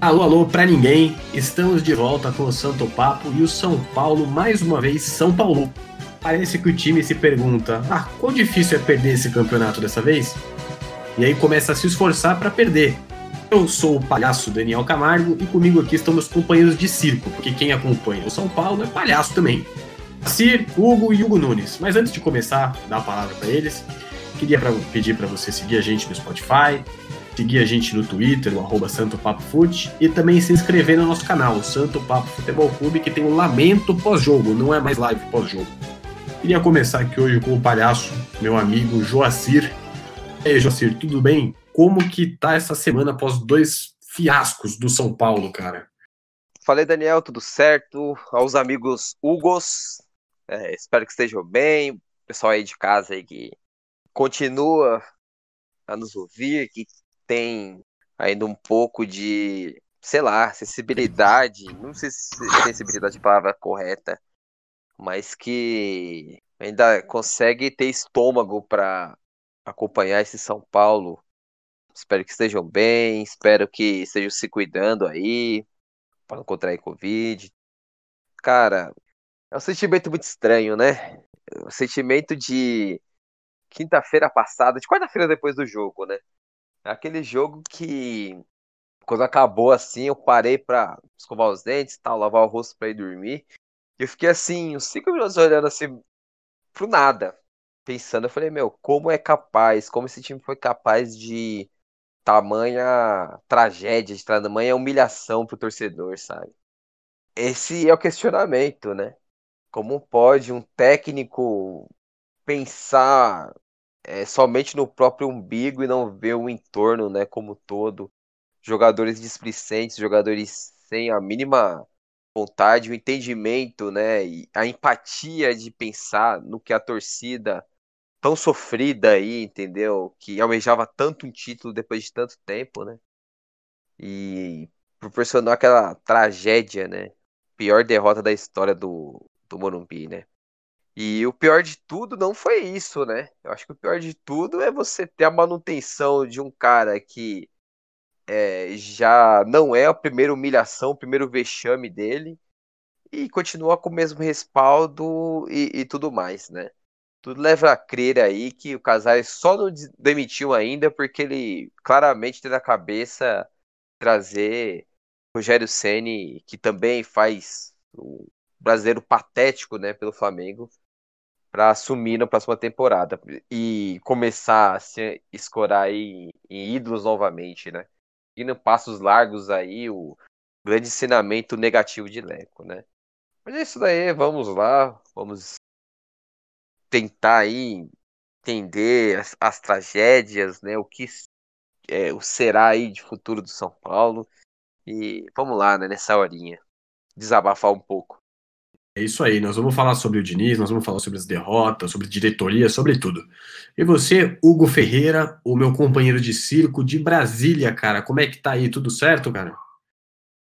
Alô, alô, pra ninguém. Estamos de volta com o Santo Papo e o São Paulo, mais uma vez, São Paulo. Parece que o time se pergunta: ah, quão difícil é perder esse campeonato dessa vez? E aí começa a se esforçar para perder. Eu sou o palhaço Daniel Camargo e comigo aqui estão meus companheiros de circo, porque quem acompanha o São Paulo é palhaço também. Cir, Hugo e Hugo Nunes. Mas antes de começar, dar a palavra para eles, queria pra, pedir para você seguir a gente no Spotify, seguir a gente no Twitter, o arroba Santo Papo Fute, e também se inscrever no nosso canal, o Santo Papo Futebol Clube, que tem um lamento pós-jogo, não é mais live pós-jogo. Queria começar aqui hoje com o palhaço, meu amigo Joacir. E aí, Joacir, tudo bem? como que tá essa semana após dois fiascos do São Paulo, cara? Falei, Daniel, tudo certo? Aos amigos Hugos, é, espero que estejam bem. Pessoal aí de casa aí que continua a nos ouvir, que tem ainda um pouco de, sei lá, sensibilidade, não sei se sensibilidade é a palavra correta, mas que ainda consegue ter estômago para acompanhar esse São Paulo Espero que estejam bem, espero que estejam se cuidando aí, para não contrair Covid. Cara, é um sentimento muito estranho, né? É um sentimento de quinta-feira passada, de quarta-feira depois do jogo, né? Aquele jogo que, quando acabou assim, eu parei pra escovar os dentes, tal, lavar o rosto pra ir dormir. E eu fiquei assim, uns cinco minutos olhando assim pro nada. Pensando, eu falei, meu, como é capaz, como esse time foi capaz de tamanha tragédia, de tamanha humilhação pro torcedor, sabe? Esse é o questionamento, né? Como pode um técnico pensar é, somente no próprio umbigo e não ver o entorno, né, como todo? Jogadores displicentes, jogadores sem a mínima vontade, o entendimento, né, e a empatia de pensar no que a torcida tão sofrida aí, entendeu? Que almejava tanto um título depois de tanto tempo, né? E proporcionou aquela tragédia, né? Pior derrota da história do, do Morumbi, né? E o pior de tudo não foi isso, né? Eu acho que o pior de tudo é você ter a manutenção de um cara que é, já não é a primeira humilhação, o primeiro vexame dele, e continua com o mesmo respaldo e, e tudo mais, né? tudo leva a crer aí que o Casares só não demitiu ainda porque ele claramente tem na cabeça trazer Rogério Ceni, que também faz o brasileiro patético, né, pelo Flamengo, para assumir na próxima temporada e começar a se escorar aí em ídolos novamente, né? Indo passos largos aí, o grande ensinamento negativo de Leco, né? Mas é isso daí, vamos lá, vamos tentar aí entender as, as tragédias, né? O que é, o será aí de futuro do São Paulo. E vamos lá, né, nessa horinha. Desabafar um pouco. É isso aí, nós vamos falar sobre o Diniz, nós vamos falar sobre as derrotas, sobre diretoria, sobre tudo. E você, Hugo Ferreira, o meu companheiro de circo de Brasília, cara, como é que tá aí? Tudo certo, cara?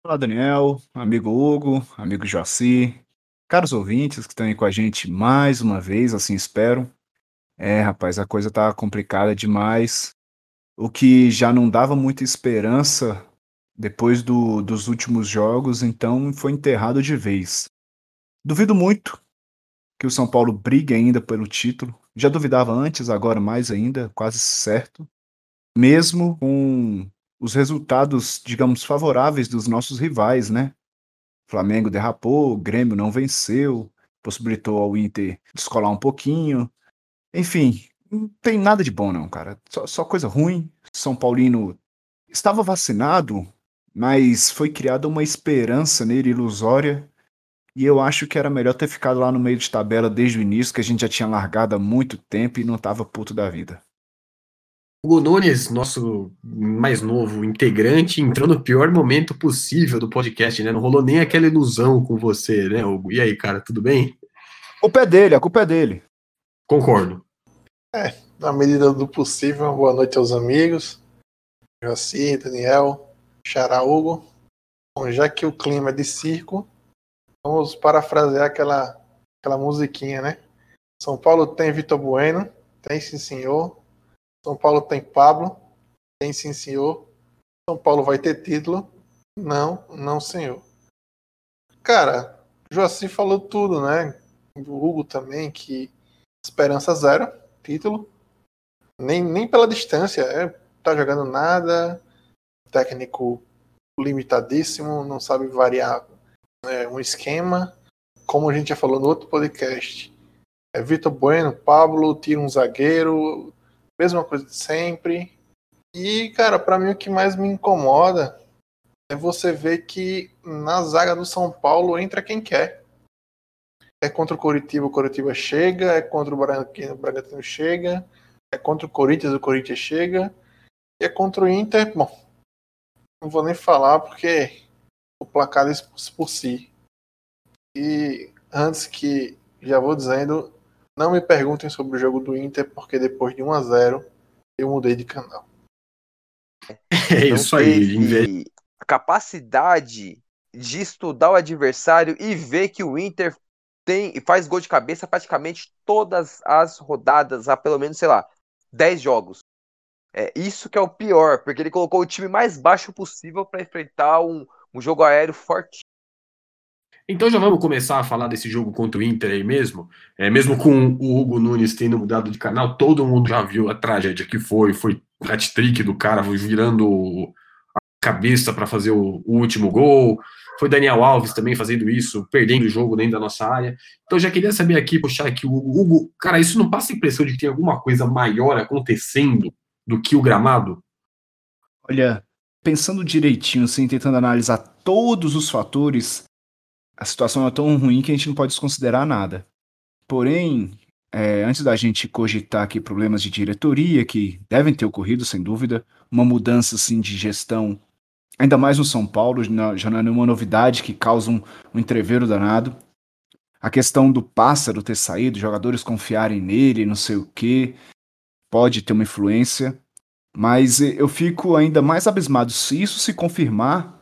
Olá, Daniel, amigo Hugo, amigo Joaci, Caros ouvintes que estão aí com a gente mais uma vez, assim espero. É, rapaz, a coisa tá complicada demais. O que já não dava muita esperança depois do, dos últimos jogos, então foi enterrado de vez. Duvido muito que o São Paulo brigue ainda pelo título. Já duvidava antes, agora mais ainda, quase certo. Mesmo com os resultados, digamos, favoráveis dos nossos rivais, né? Flamengo derrapou, Grêmio não venceu, possibilitou ao Inter descolar um pouquinho. Enfim, não tem nada de bom, não, cara. Só, só coisa ruim. São Paulino estava vacinado, mas foi criada uma esperança nele ilusória. E eu acho que era melhor ter ficado lá no meio de tabela desde o início, que a gente já tinha largado há muito tempo e não estava puto da vida. Hugo Nunes, nosso mais novo integrante, entrou no pior momento possível do podcast, né? Não rolou nem aquela ilusão com você, né, Hugo? E aí, cara, tudo bem? A culpa é dele, a culpa é dele. Concordo. É, na medida do possível, boa noite aos amigos. Joaci, Daniel, Xará Hugo. Bom, já que o clima é de circo, vamos parafrasear aquela, aquela musiquinha, né? São Paulo tem Vitor Bueno, tem sim senhor, são Paulo tem Pablo, tem sim senhor. São Paulo vai ter título. Não, não, senhor. Cara, Joaci falou tudo, né? O Hugo também, que esperança zero, título. Nem, nem pela distância, é, tá jogando nada, técnico limitadíssimo, não sabe variar é, um esquema. Como a gente já falou no outro podcast, é Vitor Bueno, Pablo, tira um zagueiro, mesma coisa de sempre. E, cara, para mim o que mais me incomoda é você ver que na zaga do São Paulo entra quem quer. É contra o Coritiba, o Coritiba chega, é contra o Bragantino, o Bragantino chega, é contra o Corinthians, o Corinthians chega, e é contra o Inter, bom, não vou nem falar porque o placar por si. E antes que já vou dizendo, não me perguntem sobre o jogo do Inter, porque depois de 1 a 0 eu mudei de canal. É isso aí. A capacidade de estudar o adversário e ver que o Inter tem e faz gol de cabeça praticamente todas as rodadas, há pelo menos, sei lá, 10 jogos. É isso que é o pior, porque ele colocou o time mais baixo possível para enfrentar um, um jogo aéreo forte. Então já vamos começar a falar desse jogo contra o Inter aí mesmo. É, mesmo com o Hugo Nunes tendo mudado de canal, todo mundo já viu a tragédia que foi. Foi hat-trick do cara virando a cabeça para fazer o, o, último gol. Foi Daniel Alves também fazendo isso, perdendo o jogo dentro da nossa área. Então já queria saber aqui, puxar aqui o Hugo. Cara, isso não passa a impressão de que tem alguma coisa maior acontecendo do que o gramado? Olha, pensando direitinho, assim, tentando analisar todos os fatores, a situação é tão ruim que a gente não pode desconsiderar nada. Porém, é, antes da gente cogitar aqui problemas de diretoria, que devem ter ocorrido, sem dúvida, uma mudança assim, de gestão, ainda mais no São Paulo, já não é nenhuma novidade que causa um, um entreveiro danado. A questão do pássaro ter saído, jogadores confiarem nele, não sei o quê, pode ter uma influência, mas eu fico ainda mais abismado se isso se confirmar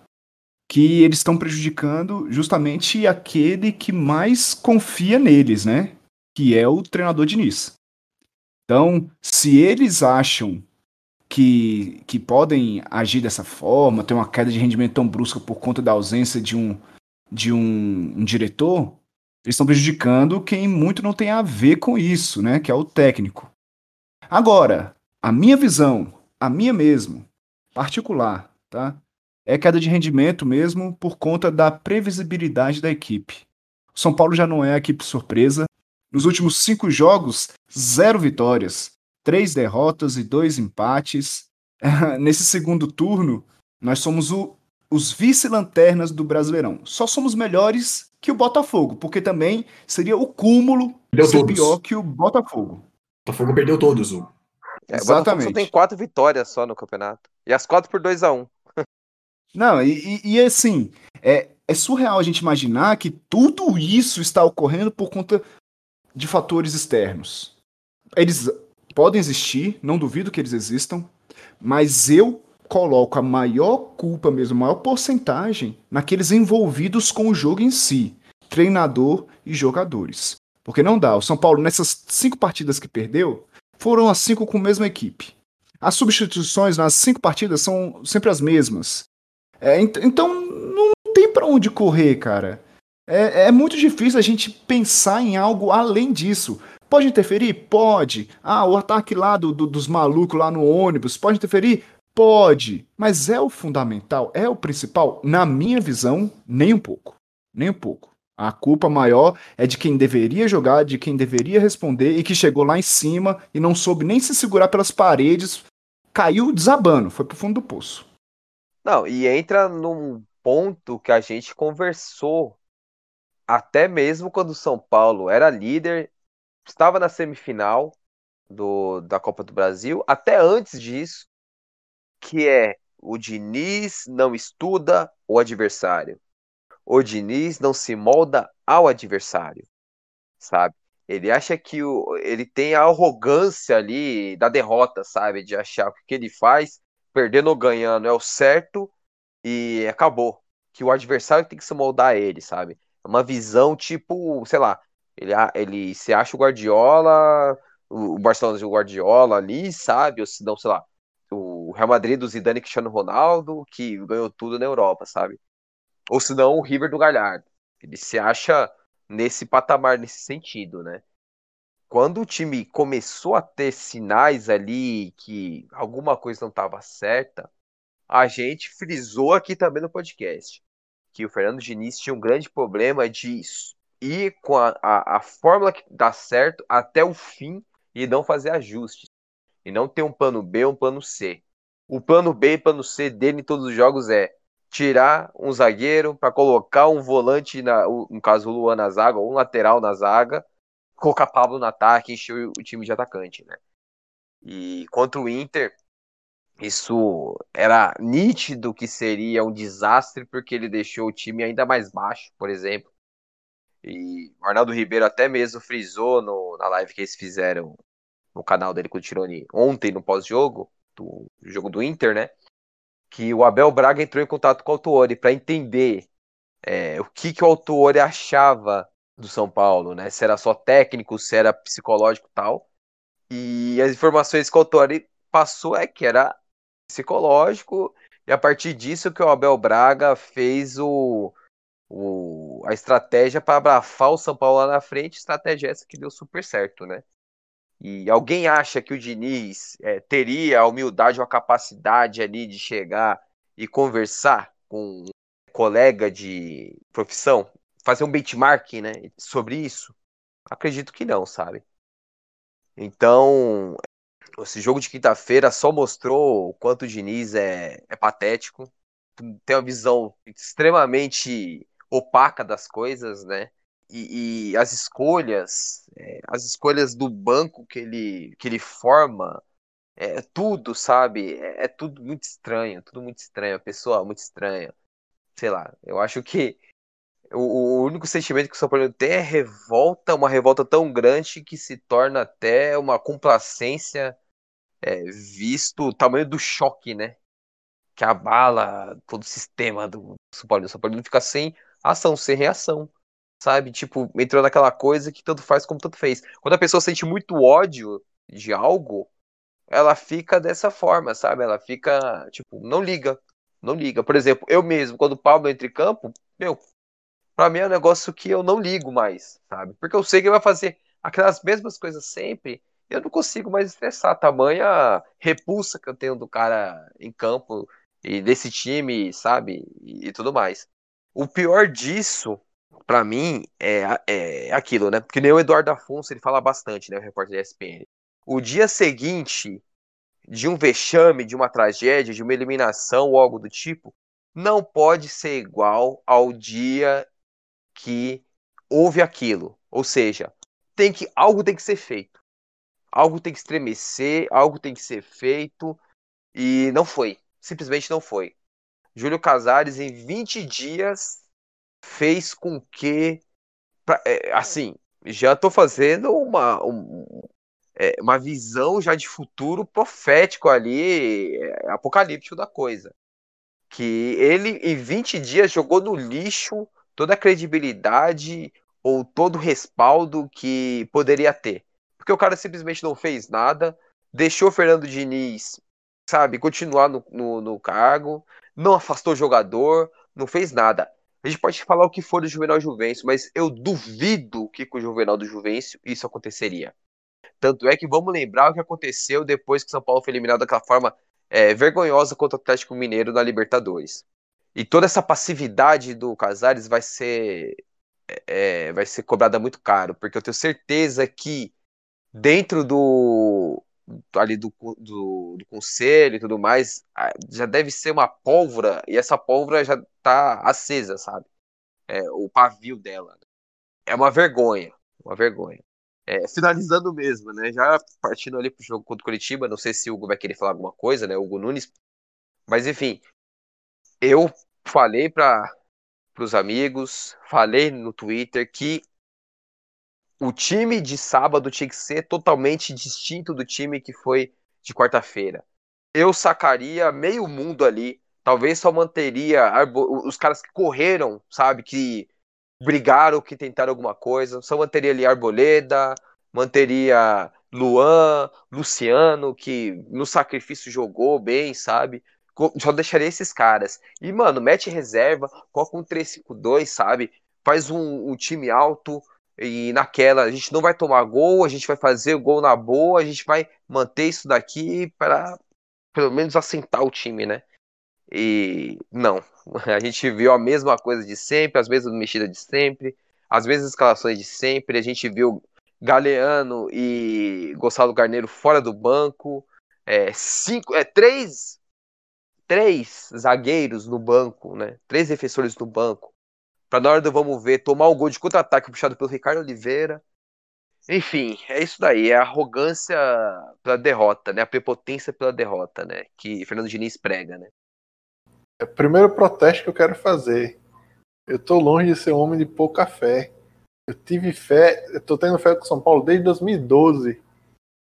que eles estão prejudicando justamente aquele que mais confia neles, né? Que é o treinador Diniz. Então, se eles acham que, que podem agir dessa forma, ter uma queda de rendimento tão brusca por conta da ausência de um, de um, um diretor, eles estão prejudicando quem muito não tem a ver com isso, né? Que é o técnico. Agora, a minha visão, a minha mesmo, particular, tá? É queda de rendimento mesmo por conta da previsibilidade da equipe. O São Paulo já não é a equipe surpresa. Nos últimos cinco jogos, zero vitórias, três derrotas e dois empates. Nesse segundo turno, nós somos o, os vice-lanternas do Brasileirão. Só somos melhores que o Botafogo, porque também seria o cúmulo ser todos. pior que o Botafogo. Botafogo perdeu todos, o. É, o Botafogo só Exatamente. tem quatro vitórias só no campeonato. E as quatro por 2 a 1 Não, e, e- e, assim, é, é surreal a gente imaginar que tudo isso está ocorrendo por conta de fatores externos. Eles podem existir, não duvido que eles existam, mas eu coloco a maior culpa mesmo, a maior porcentagem naqueles envolvidos com o jogo em si, treinador e jogadores. Porque não dá. O São Paulo, nessas cinco partidas que perdeu, foram as cinco com a mesma equipe. As substituições nas cinco partidas são sempre as mesmas. É, ent- então não tem pra onde correr, cara. É, é muito difícil a gente pensar em algo além disso. Pode interferir? Pode. Ah, o ataque lá do, do- dos malucos lá no ônibus, pode interferir? Pode. Mas é o fundamental, é o principal? Na minha visão, nem um pouco. Nem um pouco. A culpa maior é de quem deveria jogar, de quem deveria responder e que chegou lá em cima e não soube nem se segurar pelas paredes, caiu desabando, foi pro fundo do poço. Não, e entra num ponto que a gente conversou até mesmo quando o São Paulo era líder, estava na semifinal do, da Copa do Brasil, até antes disso, que é o Diniz não estuda o adversário. O Diniz não se molda ao adversário, sabe? Ele acha que o, ele tem a arrogância ali da derrota, sabe? De achar que o que ele faz, perdendo ou ganhando, é o certo e acabou. Que o adversário tem que se moldar a ele, sabe? É uma visão tipo, sei lá, ele, ele se acha o Guardiola, o o Barcelona de Guardiola ali, sabe? Ou se não, sei lá, o o Real Madrid do Zidane e Cristiano Ronaldo, que ganhou tudo na Europa, sabe? Ou se não, o River do Galhardo. Ele se acha nesse patamar, nesse sentido, né? Quando o time começou a ter sinais ali que alguma coisa não estava certa, a gente frisou aqui também no podcast que o Fernando Diniz tinha um grande problema de ir com a, a, a fórmula que dá certo até o fim e não fazer ajustes. E não ter um plano B um plano C. O plano B e plano C dele em todos os jogos é tirar um zagueiro para colocar um volante, na, no caso o Luan na zaga, ou um lateral na zaga, colocar Pablo no ataque e encher o time de atacante, né? E contra o Inter, isso era nítido que seria um desastre, porque ele deixou o time ainda mais baixo, por exemplo. E o Arnaldo Ribeiro até mesmo frisou no, na live que eles fizeram no canal dele com o Tironi ontem, no pós-jogo, do jogo do Inter, né? Que o Abel Braga entrou em contato com o Autuori para entender é, o que, que o Autuori achava do São Paulo, né? Se era só técnico, se era psicológico tal. E as informações que o Autuori passou é que era psicológico, e a partir disso que o Abel Braga fez o, o, a estratégia para abrafar o São Paulo lá na frente, estratégia essa que deu super certo, né? E alguém acha que o Diniz é, teria a humildade ou a capacidade ali de chegar e conversar com um colega de profissão, fazer um benchmark né, sobre isso? Acredito que não, sabe? Então, esse jogo de quinta-feira só mostrou o quanto o Diniz é, é patético, tem uma visão extremamente opaca das coisas, né? E, e as escolhas, é, as escolhas do banco que ele, que ele forma, é tudo, sabe? É, é, tudo muito estranho, tudo muito estranho, a pessoa muito estranha. Sei lá, eu acho que o, o único sentimento que o São Paulo tem é revolta, uma revolta tão grande que se torna até uma complacência é, visto o tamanho do choque, né? Que abala todo o sistema do São Paulo. O São Paulo fica sem ação, sem reação. Sabe? Tipo, entrou naquela coisa que tanto faz como tanto fez. Quando a pessoa sente muito ódio de algo, ela fica dessa forma, sabe? Ela fica, tipo, não liga. Não liga. Por exemplo, eu mesmo, quando o Pablo entra em campo, meu, pra mim é um negócio que eu não ligo mais, sabe? Porque eu sei que ele vai fazer aquelas mesmas coisas sempre eu não consigo mais estressar. Tamanha repulsa que eu tenho do cara em campo e desse time, sabe? E, e tudo mais. O pior disso, para mim, é, é aquilo, né? Porque nem o Eduardo Afonso ele fala bastante, né? O repórter da ESPN. O dia seguinte de um vexame, de uma tragédia, de uma eliminação ou algo do tipo, não pode ser igual ao dia que houve aquilo. Ou seja, tem que algo tem que ser feito algo tem que estremecer, algo tem que ser feito, e não foi. Simplesmente não foi. Júlio Casares, em 20 dias, fez com que. É, assim, já estou fazendo uma, um, é, uma visão já de futuro profético ali, é, apocalíptico da coisa. Que ele, em 20 dias, jogou no lixo toda a credibilidade ou todo o respaldo que poderia ter. Porque o cara simplesmente não fez nada, deixou o Fernando Diniz, sabe, continuar no, no, no cargo, não afastou o jogador, não fez nada. A gente pode falar o que for do Juvenal Juvencio, mas eu duvido que com o Juvenal do Juvencio isso aconteceria. Tanto é que vamos lembrar o que aconteceu depois que São Paulo foi eliminado daquela forma é, vergonhosa contra o Atlético Mineiro na Libertadores. E toda essa passividade do Casares vai ser é, vai ser cobrada muito caro, porque eu tenho certeza que dentro do ali do, do, do, conselho e tudo mais, já deve ser uma pólvora, e essa pólvora já tá acesa, sabe? É, o pavio dela. É uma vergonha, uma vergonha. É, finalizando mesmo, né? Já partindo ali pro jogo contra o Curitiba, não sei se o Hugo vai querer falar alguma coisa, né? O Hugo Nunes. Mas enfim, eu falei para os amigos, falei no Twitter que o time de sábado tinha que ser totalmente distinto do time que foi de quarta-feira. Eu sacaria meio mundo ali, talvez só manteria os caras que correram, sabe, que brigaram, que tentaram alguma coisa, só manteria ali Arboleda, manteria Luan, Luciano, que no sacrifício jogou bem, sabe? Só deixaria esses caras. E, mano, mete reserva, coloca um 3-5-2, sabe? Faz um, um, time alto e naquela a gente não vai tomar gol, a gente vai fazer gol na boa, a gente vai manter isso daqui para pelo menos assentar o time, né? E não, a gente viu a mesma coisa de sempre, as mesmas mexidas de sempre, as mesmas escalações de sempre. A gente viu Galeano e Gonçalo Garneiro fora do banco, é, cinco, é, três, três zagueiros no banco, né? Três defensores no banco. Para na hora do vamos ver tomar um gol de contra-ataque puxado pelo Ricardo Oliveira. Enfim, é isso daí, é a arrogância pela derrota, né? A prepotência pela derrota, né? Que Fernando Diniz prega, né? É o primeiro protesto que eu quero fazer. Eu tô longe de ser um homem de pouca fé. Eu tive fé, eu tô tendo fé com São Paulo desde 2012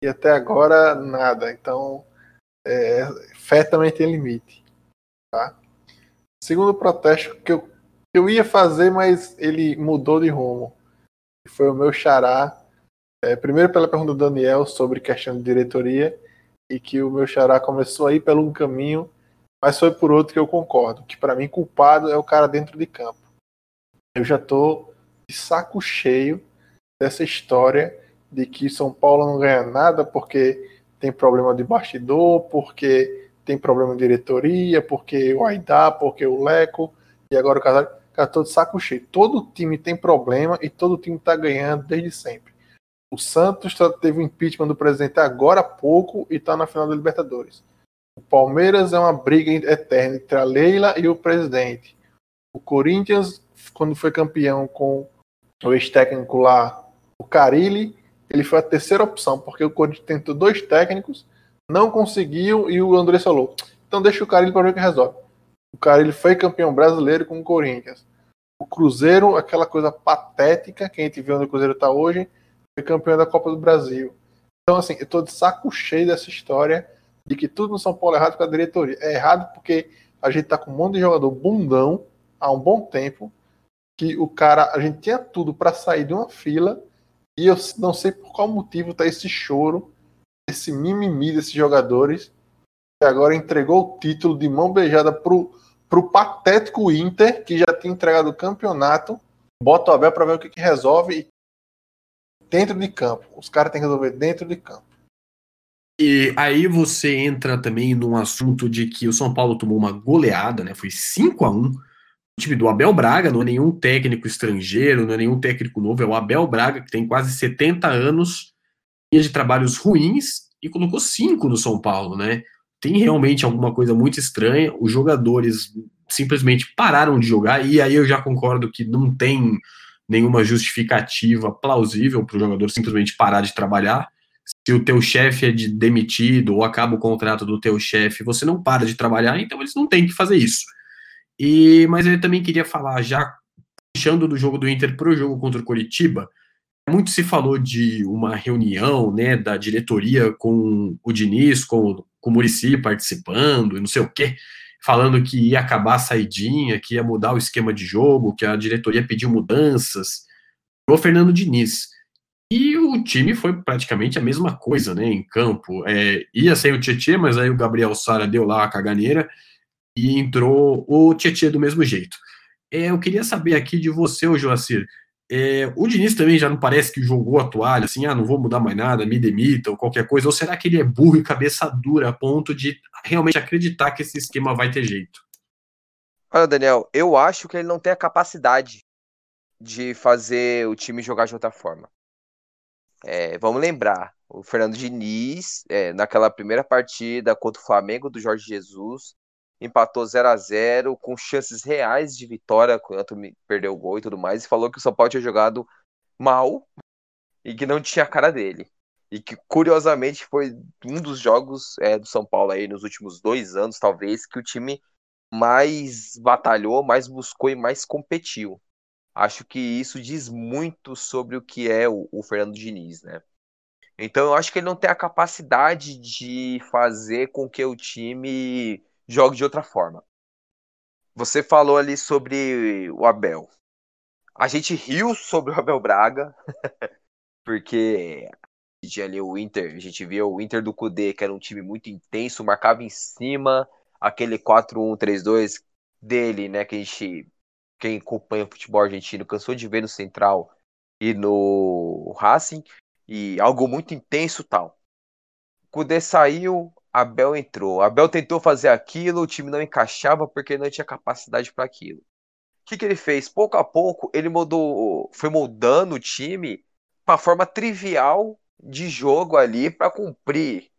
e até agora nada. Então, é, fé também tem limite. Tá? Segundo protesto que eu, eu ia fazer, mas ele mudou de rumo. Foi o meu xará. É, primeiro pela pergunta do Daniel sobre questão de diretoria e que o meu xará começou a ir pelo um caminho mas foi por outro que eu concordo, que para mim culpado é o cara dentro de campo. Eu já tô de saco cheio dessa história de que São Paulo não ganha nada porque tem problema de bastidor, porque tem problema de diretoria, porque o Aidá, porque o Leco, e agora o Casares. Cara, tô de saco cheio. Todo time tem problema e todo time tá ganhando desde sempre. O Santos teve o impeachment do presidente agora há pouco e tá na final da Libertadores. O Palmeiras é uma briga eterna entre a Leila e o presidente. O Corinthians, quando foi campeão com o ex-técnico lá, o Carilli, ele foi a terceira opção, porque o Corinthians tentou dois técnicos, não conseguiu e o André falou: então deixa o Carilli para ver o que resolve. O Carilli foi campeão brasileiro com o Corinthians. O Cruzeiro, aquela coisa patética que a gente vê onde o Cruzeiro está hoje, foi campeão da Copa do Brasil. Então, assim, eu estou de saco cheio dessa história de que tudo no São Paulo é errado com a diretoria. É errado porque a gente tá com um monte de jogador bundão há um bom tempo, que o cara, a gente tinha tudo para sair de uma fila e eu não sei por qual motivo tá esse choro, esse mimimi desses jogadores, que agora entregou o título de mão beijada pro, pro patético Inter, que já tinha entregado o campeonato, bota o Abel para ver o que, que resolve dentro de campo. Os caras têm que resolver dentro de campo. E aí você entra também num assunto de que o São Paulo tomou uma goleada, né? Foi 5 a 1 O time do Abel Braga, não é nenhum técnico estrangeiro, não é nenhum técnico novo, é o Abel Braga, que tem quase 70 anos, de trabalhos ruins e colocou 5 no São Paulo, né? Tem realmente alguma coisa muito estranha. Os jogadores simplesmente pararam de jogar, e aí eu já concordo que não tem nenhuma justificativa plausível para o jogador simplesmente parar de trabalhar se o teu chefe é de demitido ou acaba o contrato do teu chefe, você não para de trabalhar, então eles não têm que fazer isso. E mas eu também queria falar já puxando do jogo do Inter para o jogo contra o Coritiba, muito se falou de uma reunião, né, da diretoria com o Diniz, com, com o Murici participando, e não sei o quê, falando que ia acabar a saidinha, que ia mudar o esquema de jogo, que a diretoria pediu mudanças. O Fernando Diniz. E o time foi praticamente a mesma coisa, né, em campo. É, ia ser o Tietchan, mas aí o Gabriel Sara deu lá a caganeira e entrou o Tietchan do mesmo jeito. É, eu queria saber aqui de você, o Joacir, é, o Diniz também já não parece que jogou a toalha, assim, ah, não vou mudar mais nada, me demita ou qualquer coisa, ou será que ele é burro e cabeça dura a ponto de realmente acreditar que esse esquema vai ter jeito? Olha, Daniel, eu acho que ele não tem a capacidade de fazer o time jogar de outra forma. É, vamos lembrar, o Fernando Diniz, é, naquela primeira partida contra o Flamengo do Jorge Jesus, empatou 0 a 0 com chances reais de vitória, quando perdeu o gol e tudo mais, e falou que o São Paulo tinha jogado mal e que não tinha a cara dele. E que, curiosamente, foi um dos jogos é, do São Paulo aí nos últimos dois anos, talvez, que o time mais batalhou, mais buscou e mais competiu. Acho que isso diz muito sobre o que é o, o Fernando Diniz, né? Então eu acho que ele não tem a capacidade de fazer com que o time jogue de outra forma. Você falou ali sobre o Abel. A gente riu sobre o Abel Braga, porque ali o Inter, a gente via o Inter do Cudê, que era um time muito intenso, marcava em cima, aquele 4-1-3-2 dele, né, que a gente, quem acompanha o futebol argentino, cansou de ver no Central e no Racing, e algo muito intenso tal. Cudê saiu, Abel entrou. Abel tentou fazer aquilo, o time não encaixava porque não tinha capacidade para aquilo. O que, que ele fez? Pouco a pouco, ele mudou, foi moldando o time para forma trivial de jogo ali para cumprir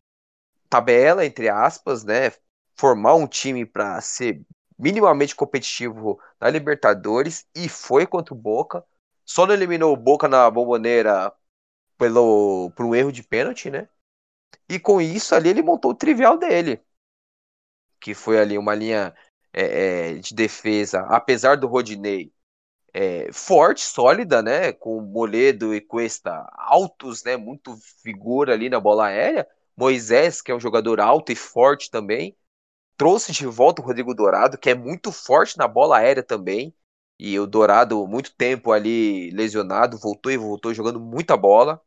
tabela, entre aspas, né? Formar um time para ser minimamente competitivo na Libertadores e foi contra o Boca. Só não eliminou o Boca na bomboneira pelo, por um erro de pênalti, né? E com isso ali ele montou o trivial dele, que foi ali uma linha é, é, de defesa, apesar do Rodinei é, forte, sólida, né? Com Moledo e Cuesta altos, né? Muito figura ali na bola aérea. Moisés, que é um jogador alto e forte também, trouxe de volta o Rodrigo Dourado, que é muito forte na bola aérea também. E o Dourado, muito tempo ali lesionado, voltou e voltou jogando muita bola.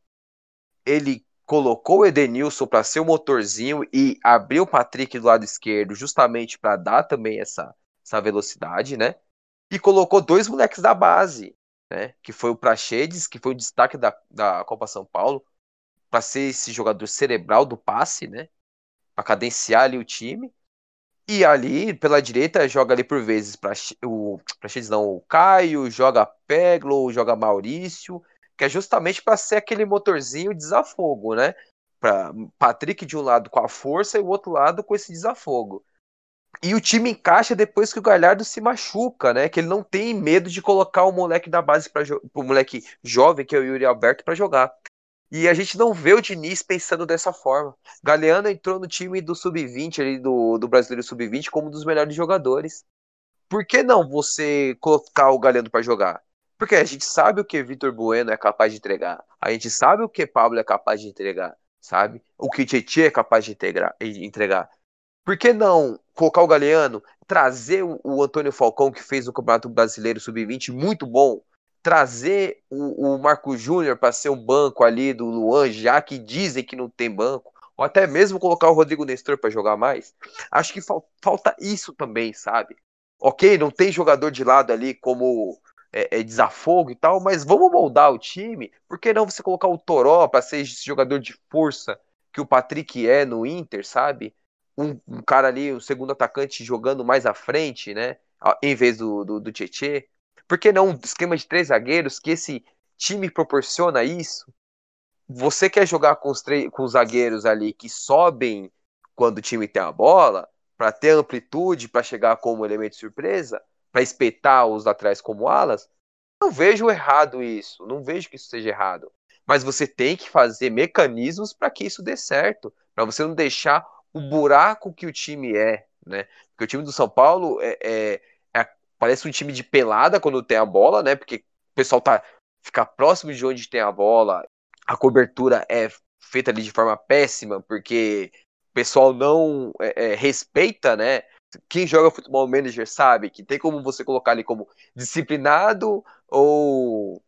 Ele colocou o Edenilson para ser o motorzinho e abriu o Patrick do lado esquerdo, justamente para dar também essa, essa velocidade, né? e colocou dois moleques da base, né? Que foi o Praxedes, que foi o destaque da, da Copa São Paulo, para ser esse jogador cerebral do passe, né? Para cadenciar ali o time. E ali, pela direita, joga ali por vezes pra, o Praxedes não, o Caio, joga Peglo, joga Maurício, que é justamente para ser aquele motorzinho desafogo, né? Para Patrick de um lado com a força e o outro lado com esse desafogo. E o time encaixa depois que o Galhardo se machuca, né? Que ele não tem medo de colocar o moleque da base para o moleque jovem, que é o Yuri Alberto, para jogar. E a gente não vê o Diniz pensando dessa forma. Galeano entrou no time do Sub-20, ali do, do Brasileiro Sub-20, como um dos melhores jogadores. Por que não você colocar o Galeano para jogar? Porque a gente sabe o que Vitor Bueno é capaz de entregar. A gente sabe o que Pablo é capaz de entregar, sabe? O que Tietchan é capaz de entregar. Por que não colocar o Galeano, trazer o, Antônio Falcão, que fez o Campeonato Brasileiro Sub-20 muito bom, trazer o, o Marco Júnior para ser um banco ali do Luan, já que dizem que não tem banco, ou até mesmo colocar o Rodrigo Nestor para jogar mais? Acho que fal, falta isso também, sabe? Ok, não tem jogador de lado ali como é, é, desafogo e tal, mas vamos moldar o time. Por que não você colocar o Toró para ser esse jogador de força que o Patrick é no Inter, sabe? um, um, cara ali, um segundo atacante jogando mais à frente, né? Em vez do, do, do Tietê. Por que não um esquema de três zagueiros que esse time proporciona isso? Você quer jogar com os, com os zagueiros ali que sobem quando o time tem a bola, para ter amplitude, para chegar como elemento de surpresa, para espetar os laterais como alas? Não vejo errado isso, não vejo que isso seja errado. Mas você tem que fazer mecanismos para que isso dê certo, para você não deixar o buraco que o time é, né? Porque o time do São Paulo é, é, é, parece um time de pelada quando tem a bola, né? Porque o pessoal tá fica próximo de onde tem a bola, a cobertura é feita ali de forma péssima, porque o pessoal não é, é respeita, né? Quem joga futebol manager sabe que tem como você colocar ali como disciplinado ou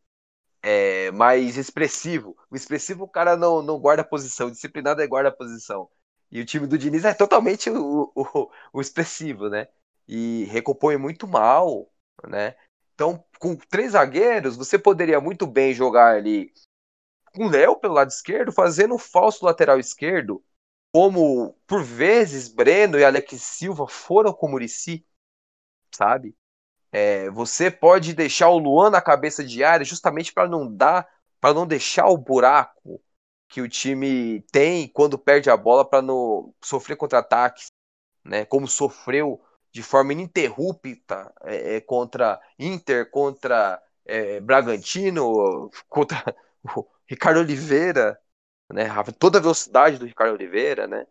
é, mais expressivo. O expressivo o cara não, não guarda posição, disciplinado é guarda posição. E o time do Diniz é totalmente o, o, o expressivo, né? E recompõe muito mal, né? Então, com três zagueiros, você poderia muito bem jogar ali com o Léo pelo lado esquerdo, fazendo o falso lateral esquerdo, como por vezes Breno e Alex Silva foram com o Murici, sabe? É, você pode deixar o Luan na cabeça de área justamente para não dar, para não deixar o buraco que o time tem quando perde a bola para não sofrer contra-ataques, né? Como sofreu de forma ininterrupta é, é contra Inter, contra é, Bragantino, contra Ricardo Oliveira, né? Toda a velocidade do Ricardo Oliveira, né?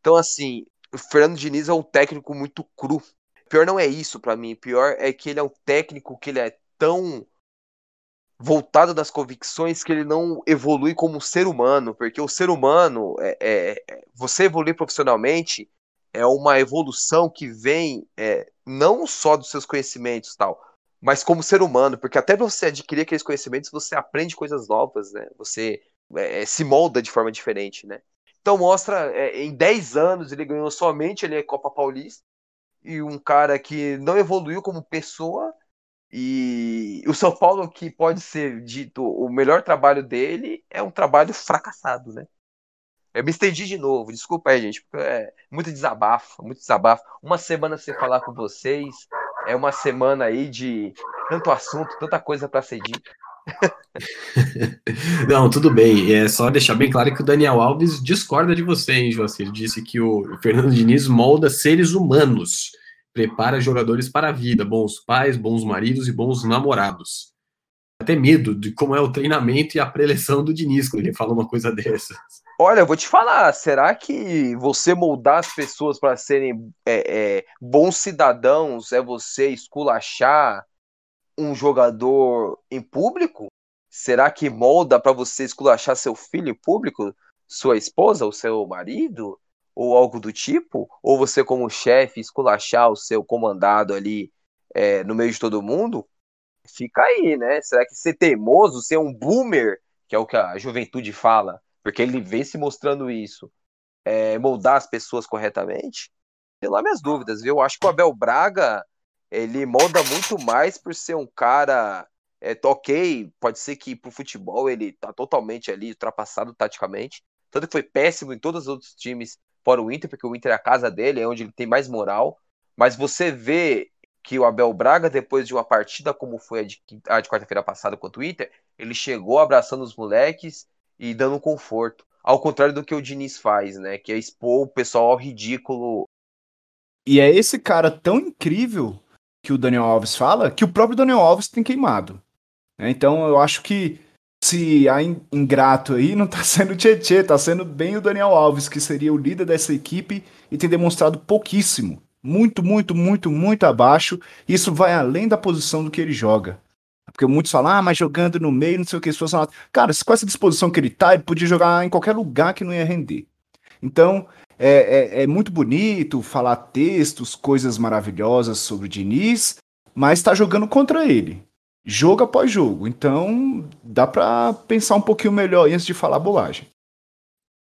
Então, assim, o Fernando Diniz é um técnico muito cru. Pior não é isso para mim. Pior é que ele é um técnico que ele é tão voltado das convicções que ele não evolui como ser humano, porque o ser humano, é, é, é, você evoluir profissionalmente é uma evolução que vem é, não só dos seus conhecimentos tal, mas como ser humano, porque até você adquirir aqueles conhecimentos você aprende coisas novas, né? Você é, se molda de forma diferente, né? Então mostra, é, em 10 anos ele ganhou somente ele, a Copa Paulista, e um cara que não evoluiu como pessoa, e o São Paulo, que pode ser dito o melhor trabalho dele, é um trabalho fracassado, né? Eu me estendi de novo, desculpa aí, gente, porque é muito desabafo, muito desabafo. Uma semana sem falar com vocês, é uma semana aí de tanto assunto, tanta coisa para ser dita. Não, tudo bem. É só deixar bem claro que o Daniel Alves discorda de você, hein, Joacir? Disse que o Fernando Diniz molda seres humanos, prepara jogadores para a vida, bons pais, bons maridos e bons namorados. Até medo de como é o treinamento e a preleção do Diniz quando ele fala uma coisa dessas. Olha, eu vou te falar, será que você moldar as pessoas para serem é, é, bons cidadãos é você esculachar um jogador em público? Será que molda para você esculachar seu filho em público, sua esposa ou seu marido? Ou algo do tipo? Ou você, como chefe, esculachar o seu comandado ali é, no meio de todo mundo? Fica aí, né? Será que ser teimoso, ser um boomer, que é o que a juventude fala, porque ele vem se mostrando isso, é, moldar as pessoas corretamente? Tem lá minhas dúvidas, viu? Eu acho que o Abel Braga ele molda muito mais por ser um cara. É, ok, pode ser que pro futebol ele tá totalmente ali ultrapassado taticamente. Tanto que foi péssimo em todos os outros times fora o Inter, porque o Inter é a casa dele, é onde ele tem mais moral. Mas você vê que o Abel Braga, depois de uma partida como foi a de, de quarta-feira passada contra o Inter, ele chegou abraçando os moleques e dando conforto. Ao contrário do que o Diniz faz, né? Que é expor o pessoal ao ridículo. E é esse cara tão incrível que o Daniel Alves fala, que o próprio Daniel Alves tem queimado. Né? Então eu acho que se há ingrato aí, não tá sendo o Tietê, tá sendo bem o Daniel Alves, que seria o líder dessa equipe e tem demonstrado pouquíssimo. Muito, muito, muito, muito abaixo. Isso vai além da posição do que ele joga. Porque muitos falam, ah, mas jogando no meio, não sei o que, se fosse Cara, com essa disposição que ele tá, ele podia jogar em qualquer lugar que não ia render. Então, é, é, é, muito bonito falar textos, coisas maravilhosas sobre o Diniz, mas está jogando contra ele, jogo após jogo. Então dá para pensar um pouquinho melhor antes de falar bobagem.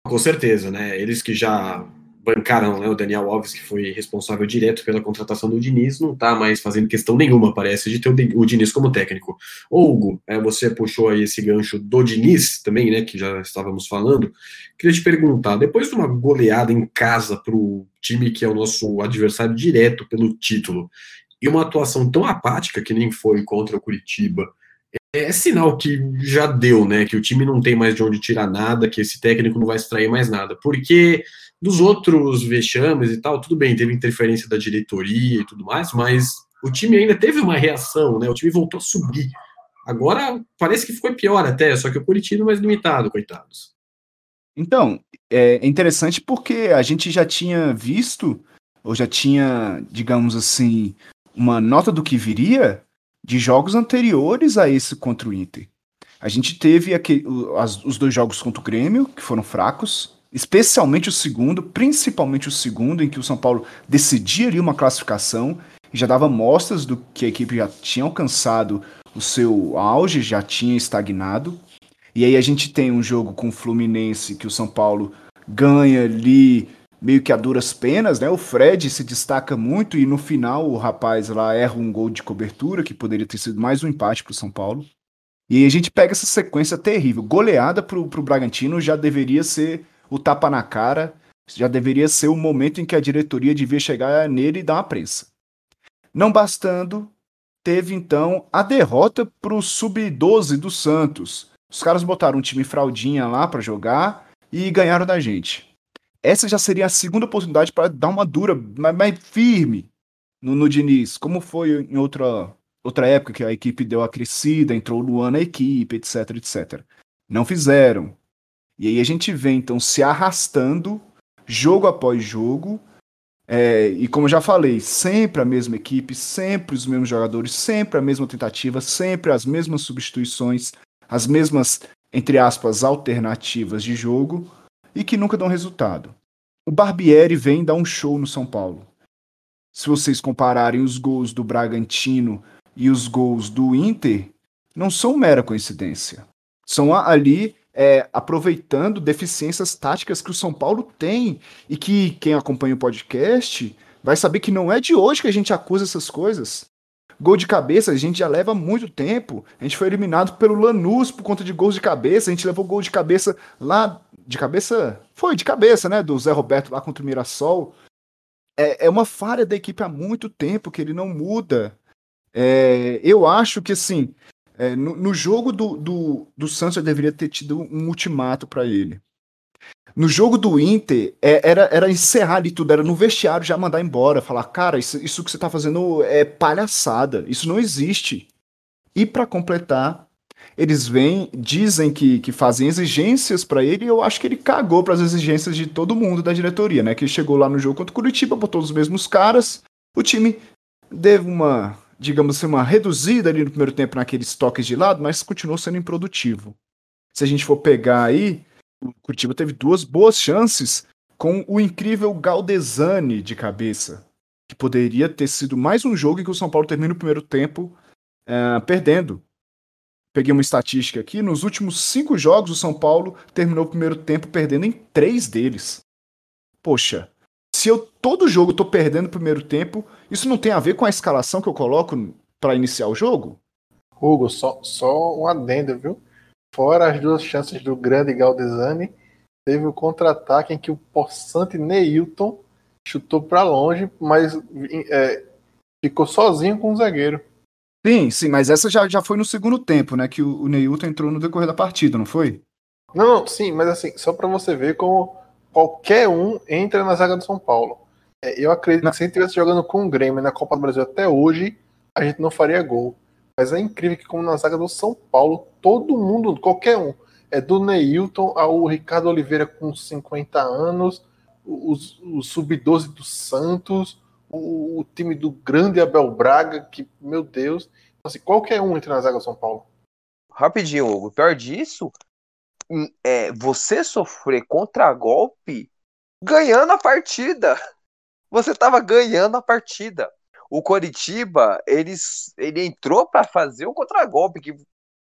Com certeza, né? Eles que já bancaram né, o Daniel Alves, que foi responsável direto pela contratação do Diniz, não está mais fazendo questão nenhuma, parece, de ter o Diniz como técnico. Hugo, é, você puxou aí esse gancho do Diniz também, né, que já estávamos falando. Queria te perguntar, depois de uma goleada em casa para o time que é o nosso adversário direto pelo título, e uma atuação tão apática que nem foi contra o Curitiba, é sinal que já deu, né? Que o time não tem mais de onde tirar nada, que esse técnico não vai extrair mais nada. Porque dos outros vexames e tal, tudo bem, teve interferência da diretoria e tudo mais, mas o time ainda teve uma reação, né? O time voltou a subir. Agora parece que ficou pior até, só que o Curitiba é mais limitado, coitados. Então, é interessante porque a gente já tinha visto, ou já tinha, digamos assim, uma nota do que viria de jogos anteriores a esse contra o Inter. A gente teve aqui, os dois jogos contra o Grêmio, que foram fracos, especialmente o segundo, principalmente o segundo, em que o São Paulo decidia ali uma classificação e já dava mostras do que a equipe já tinha alcançado o seu auge, já tinha estagnado. E aí a gente tem um jogo com o Fluminense que o São Paulo ganha ali meio que a duras penas, né? O Fred se destaca muito e no final o rapaz lá erra um gol de cobertura que poderia ter sido mais um empate para o São Paulo. E a gente pega essa sequência terrível. Goleada para o Bragantino já deveria ser o tapa na cara, já deveria ser o momento em que a diretoria devia chegar nele e dar uma prensa. Não bastando, teve então a derrota para o Sub-12 do Santos. Os caras botaram um time fraldinha lá para jogar e ganharam da gente. Essa já seria a segunda oportunidade para dar uma dura, mais, mais firme no, no Diniz, como foi em outra, outra época que a equipe deu a crescida, entrou o Luan na equipe, etc, etc. Não fizeram. E aí a gente vê então se arrastando jogo após jogo. É, e como eu já falei, sempre a mesma equipe, sempre os mesmos jogadores, sempre a mesma tentativa, sempre as mesmas substituições, as mesmas, entre aspas, alternativas de jogo e que nunca dão resultado. O Barbieri vem dar um show no São Paulo. Se vocês compararem os gols do Bragantino e os gols do Inter, não são mera coincidência. São ali é, aproveitando deficiências táticas que o São Paulo tem e que quem acompanha o podcast vai saber que não é de hoje que a gente acusa essas coisas. Gol de cabeça, a gente já leva muito tempo. A gente foi eliminado pelo Lanús por conta de gols de cabeça. A gente levou gol de cabeça lá. De cabeça? Foi, de cabeça, né? Do Zé Roberto lá contra o Mirassol. É, é uma falha da equipe há muito tempo que ele não muda. É, eu acho que, assim, é, no, no, jogo do, do, do Santos eu deveria ter tido um ultimato para ele. No jogo do Inter, é, era, era encerrar ali tudo, era no vestiário já mandar embora, falar, cara, isso, isso que você tá fazendo é palhaçada, isso não existe. E para completar, eles vêm, dizem que, que fazem exigências para ele, e eu acho que ele cagou para as exigências de todo mundo da diretoria, né? Que chegou lá no jogo contra o Curitiba, botou os mesmos caras, o time deu uma, digamos assim, uma reduzida ali no primeiro tempo naqueles toques de lado, mas continuou sendo improdutivo. Se a gente for pegar aí, o Curitiba teve duas boas chances com o incrível Galdesani de cabeça, que poderia ter sido mais um jogo em que o São Paulo termina o primeiro tempo uh, perdendo. Peguei uma estatística aqui, nos últimos cinco jogos o São Paulo terminou o primeiro tempo perdendo em três deles. Poxa, se eu todo jogo tô perdendo o primeiro tempo, isso não tem a ver com a escalação que eu coloco para iniciar o jogo? Hugo, só, só um adendo, viu? Fora as duas chances do grande Galdesani, teve o contra-ataque em que o possante Neilton chutou para longe, mas é, ficou sozinho com o zagueiro. Sim, sim, mas essa já, já foi no segundo tempo, né? Que o, o Neilton entrou no decorrer da partida, não foi? Não, não sim, mas assim, só para você ver como qualquer um entra na zaga do São Paulo. É, eu acredito que se a gente estivesse jogando com o Grêmio na Copa do Brasil até hoje, a gente não faria gol. Mas é incrível que, como na zaga do São Paulo, todo mundo, qualquer um, é do Neilton ao Ricardo Oliveira com 50 anos, o, o Sub-12 do Santos, o, o, time do grande Abel Braga, que, meu Deus, assim, qualquer um entra na zaga do São Paulo. Rapidinho, Hugo, pior disso, é você sofrer contra-golpe ganhando a partida. Você estava ganhando a partida o Coritiba, eles, ele entrou para fazer o contragolpe, que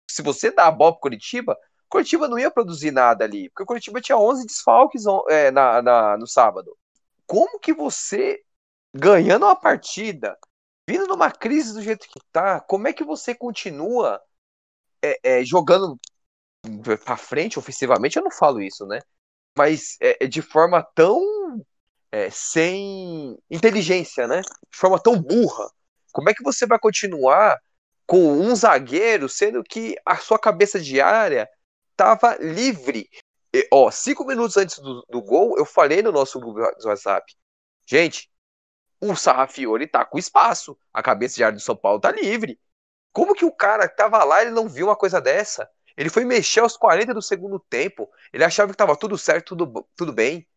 se você dá a bola Coritiba, o Coritiba não ia produzir nada ali, porque o Coritiba tinha 11 desfalques é, na, na, no sábado. Como que você, ganhando uma partida, vindo numa crise do jeito que tá, como é que você continua é, é, jogando para frente ofensivamente? Eu não falo isso, né? Mas é, é de forma tão é, sem inteligência, né? De forma tão burra. Como é que você vai continuar com um zagueiro, sendo que a sua cabeça de área estava livre? E, ó, cinco minutos antes do, do, gol, eu falei no nosso WhatsApp. Gente, o Sarrafiori tá com espaço. A cabeça de área do São Paulo tá livre. Como que o cara que tava lá, ele não viu uma coisa dessa? Ele foi mexer aos 40 do segundo tempo. Ele achava que tava tudo certo, tudo, tudo bem.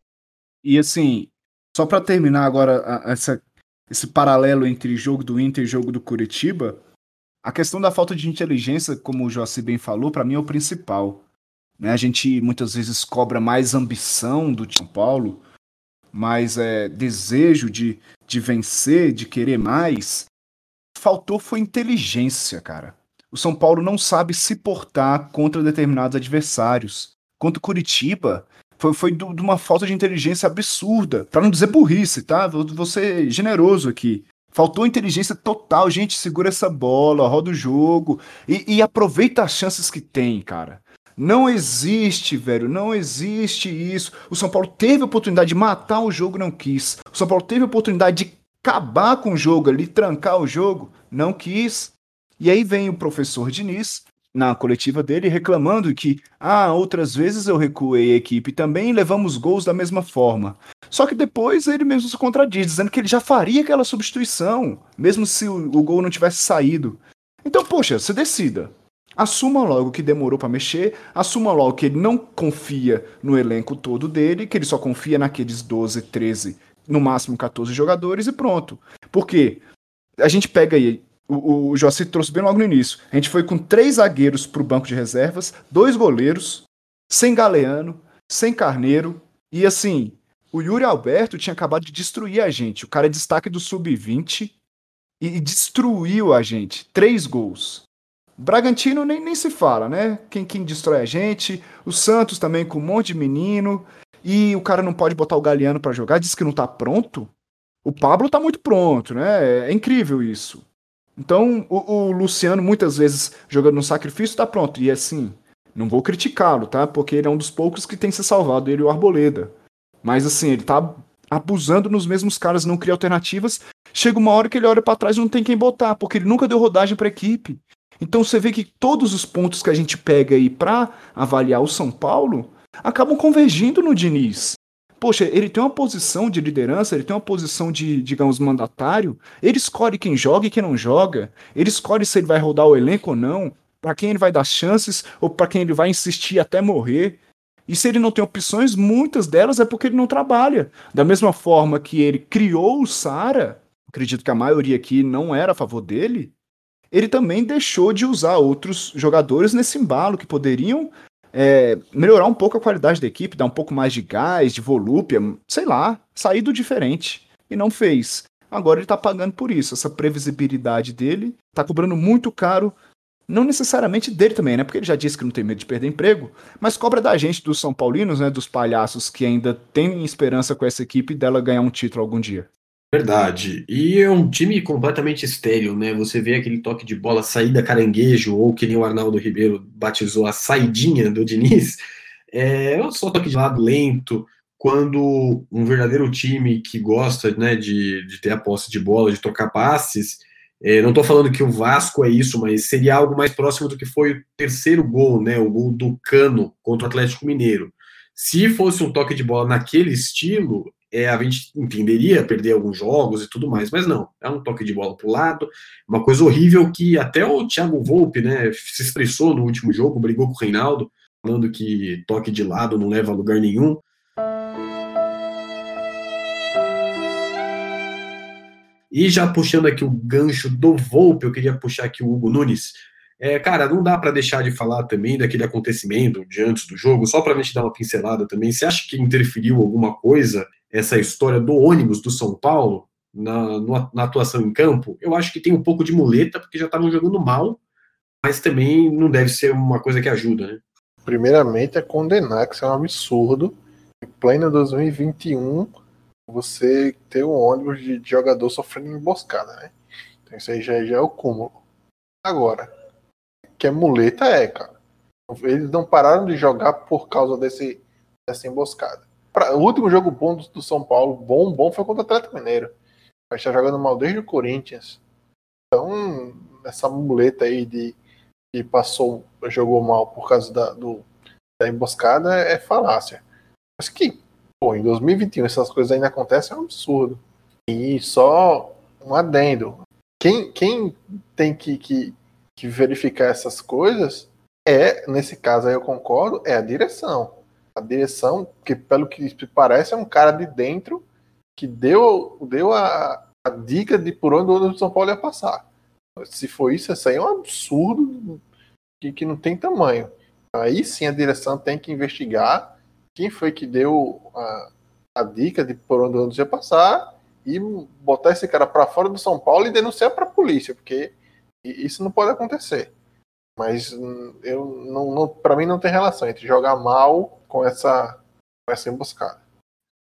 E assim, só para terminar agora a, essa, esse paralelo entre jogo do Inter e jogo do Curitiba, a questão da falta de inteligência, como o Joaci bem falou, para mim é o principal. Né? A gente muitas vezes cobra mais ambição do São Paulo, mais é, desejo de, de vencer, de querer mais. Faltou foi inteligência, cara. O São Paulo não sabe se portar contra determinados adversários. Contra o Curitiba, foi, foi de uma falta de inteligência absurda. para não dizer burrice, tá? Vou, vou ser generoso aqui. Faltou inteligência total. Gente, segura essa bola, roda o jogo e, e aproveita as chances que tem, cara. Não existe, velho, não existe isso. O São Paulo teve a oportunidade de matar o jogo, não quis. O São Paulo teve a oportunidade de acabar com o jogo ali, trancar o jogo, não quis. E aí vem o professor Diniz na coletiva dele reclamando que, ah, outras vezes eu recuei a equipe também e levamos gols da mesma forma. Só que depois ele mesmo se contradiz, dizendo que ele já faria aquela substituição, mesmo se o, o gol não tivesse saído. Então, poxa, se decida. Assuma logo que demorou para mexer, assuma logo que ele não confia no elenco todo dele, que ele só confia naqueles 12, 13, no máximo 14 jogadores e pronto. Porque a gente pega aí o, o trouxe bem logo no início. A gente foi com três zagueiros para o banco de reservas, dois goleiros, sem Galeano, sem Carneiro. E assim, o Yuri Alberto tinha acabado de destruir a gente. O cara é destaque do sub-20 e destruiu a gente. Três gols. Bragantino nem, nem se fala, né? Quem, quem destrói a gente. O Santos também com um monte de menino. E o cara não pode botar o Galeano para jogar, diz que não tá pronto. O Pablo tá muito pronto, né? É incrível isso. Então, o, o Luciano, muitas vezes, jogando no sacrifício, tá pronto. E assim, não vou criticá-lo, tá? Porque ele é um dos poucos que tem se salvado, ele e o Arboleda. Mas assim, ele tá abusando nos mesmos caras, não cria alternativas. Chega uma hora que ele olha para trás e não tem quem botar, porque ele nunca deu rodagem para equipe. Então você vê que todos os pontos que a gente pega aí para avaliar o São Paulo acabam convergindo no Diniz. Poxa, ele tem uma posição de liderança, ele tem uma posição de, digamos, mandatário. Ele escolhe quem joga e quem não joga. Ele escolhe se ele vai rodar o elenco ou não, para quem ele vai dar chances ou para quem ele vai insistir até morrer. E se ele não tem opções, muitas delas é porque ele não trabalha. Da mesma forma que ele criou o Sara, acredito que a maioria aqui não era a favor dele, ele também deixou de usar outros jogadores nesse embalo que poderiam é, melhorar um pouco a qualidade da equipe, dar um pouco mais de gás, de volúpia, sei lá, sair do diferente. E não fez. Agora ele tá pagando por isso. Essa previsibilidade dele tá cobrando muito caro não necessariamente dele também, né? Porque ele já disse que não tem medo de perder emprego, mas cobra da gente, dos São Paulinos, né? Dos palhaços que ainda tem esperança com essa equipe dela ganhar um título algum dia. Verdade. E é um time completamente estéreo, né? Você vê aquele toque de bola, saída caranguejo, ou que nem o Arnaldo Ribeiro batizou a saidinha do Diniz. É só toque de lado lento. Quando um verdadeiro time que gosta né, de, de ter a posse de bola, de trocar passes, é, não estou falando que o Vasco é isso, mas seria algo mais próximo do que foi o terceiro gol, né? O gol do Cano contra o Atlético Mineiro. Se fosse um toque de bola naquele estilo, é, a gente entenderia perder alguns jogos e tudo mais, mas não. É um toque de bola para o lado, uma coisa horrível que até o Thiago Volpe né, se expressou no último jogo, brigou com o Reinaldo, falando que toque de lado não leva a lugar nenhum. E já puxando aqui o gancho do Volpe, eu queria puxar aqui o Hugo Nunes. É, cara, não dá para deixar de falar também daquele acontecimento de antes do jogo, só para a gente dar uma pincelada também. Você acha que interferiu alguma coisa essa história do ônibus do São Paulo na, na atuação em campo? Eu acho que tem um pouco de muleta, porque já estavam jogando mal, mas também não deve ser uma coisa que ajuda, né? Primeiramente é condenar que isso é um absurdo. Em pleno 2021, você ter um ônibus de jogador sofrendo emboscada, né? Então isso aí já, já é o cúmulo. Agora, que é muleta é, cara. Eles não pararam de jogar por causa desse, dessa emboscada. Pra, o último jogo bom do, do, São Paulo, bom, bom, foi contra o Atlético Mineiro. Mas está jogando mal desde o Corinthians. Então, essa muleta aí de que passou, jogou mal por causa da, do, da emboscada é falácia. Mas que Pô, em 2021 essas coisas ainda acontecem é um absurdo. E só um adendo. Quem, quem tem que, que, que verificar essas coisas é, nesse caso aí eu concordo, é a direção. A direção, que pelo que parece, é um cara de dentro que deu, deu a, a dica de por onde o São Paulo ia passar. Se for isso, isso aí é um absurdo que, que não tem tamanho. Aí sim a direção tem que investigar quem foi que deu a, a dica de por onde o ia passar e botar esse cara para fora do São Paulo e denunciar para a polícia, porque isso não pode acontecer. Mas hum, eu não, não para mim não tem relação entre jogar mal com essa com essa emboscada.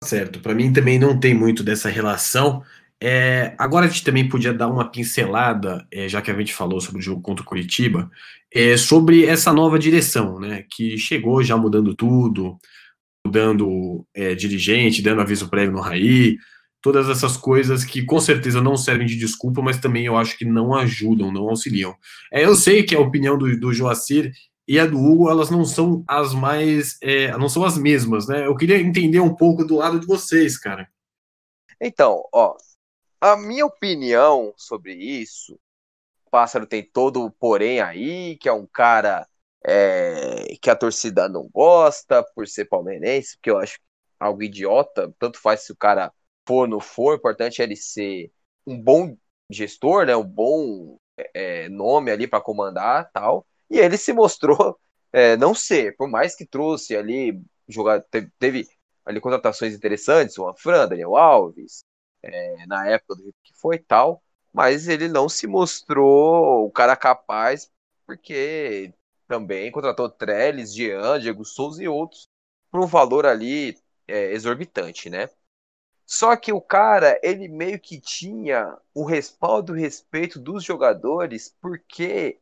Certo, para mim também não tem muito dessa relação. É, agora a gente também podia dar uma pincelada, é, já que a gente falou sobre o jogo contra o Curitiba, é, sobre essa nova direção, né? Que chegou já mudando tudo, dando é, dirigente, dando aviso prévio no Raí, todas essas coisas que com certeza não servem de desculpa, mas também eu acho que não ajudam, não auxiliam. É, eu sei que a opinião do, do Joacir e a do Hugo, elas não são as mais, é, não são as mesmas, né? Eu queria entender um pouco do lado de vocês, cara. Então, ó, a minha opinião sobre isso, o Pássaro tem todo o porém aí, que é um cara é, que a torcida não gosta por ser palmeirense, porque eu acho algo idiota, tanto faz se o cara for não for, o importante é ele ser um bom gestor, né, um bom é, nome ali para comandar tal, e ele se mostrou é, não ser, por mais que trouxe ali, jogar, teve, teve ali contratações interessantes, o Afran, Daniel Alves, é, na época do que foi tal, mas ele não se mostrou o cara capaz porque também contratou Trellis, Jean, Diego Souza e outros por um valor ali é, exorbitante, né? Só que o cara, ele meio que tinha o respaldo e o respeito dos jogadores, porque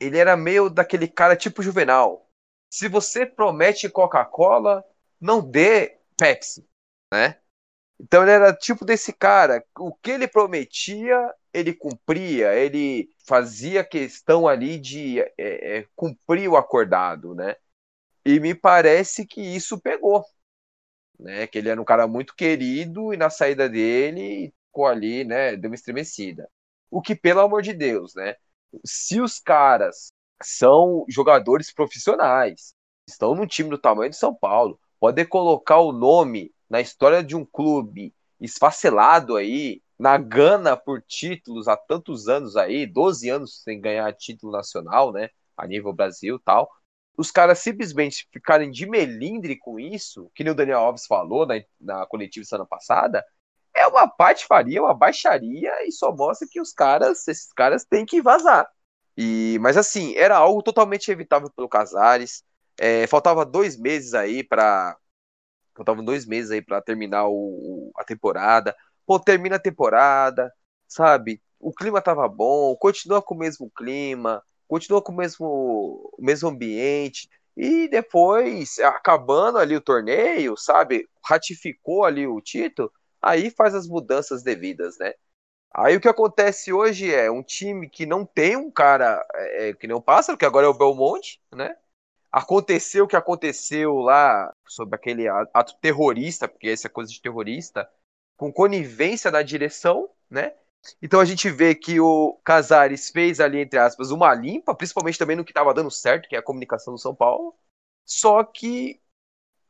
ele era meio daquele cara tipo Juvenal. Se você promete Coca-Cola, não dê Pepsi, né? Então ele era tipo desse cara, o que ele prometia, ele cumpria, ele fazia questão ali de é, é, cumprir o acordado, né? E me parece que isso pegou, né? Que ele era um cara muito querido e na saída dele ficou ali, né? Deu uma estremecida. O que, pelo amor de Deus, né? Se os caras são jogadores profissionais, estão no time do tamanho de São Paulo, poder colocar o nome na história de um clube esfacelado aí, na gana por títulos há tantos anos aí, 12 anos sem ganhar título nacional, né? A nível Brasil tal. Os caras simplesmente ficarem de melindre com isso, que nem o Daniel Alves falou na, na coletiva semana passada, é uma patifaria, uma baixaria e só mostra que os caras, esses caras têm que vazar. E, mas assim, era algo totalmente evitável pelo Casares. É, faltava dois meses aí para faltavam dois meses aí para terminar o, a temporada. Pô, termina a temporada, sabe? O clima tava bom, continua com o mesmo clima, continua com o mesmo, o mesmo ambiente. E depois, acabando ali o torneio, sabe? Ratificou ali o título, aí faz as mudanças devidas, né? Aí o que acontece hoje é um time que não tem um cara é, que nem o Pássaro, que agora é o Belmonte, né? Aconteceu o que aconteceu lá sobre aquele ato terrorista, porque essa é coisa de terrorista, com conivência da direção, né? Então a gente vê que o Casares fez ali, entre aspas, uma limpa, principalmente também no que estava dando certo, que é a comunicação do São Paulo. Só que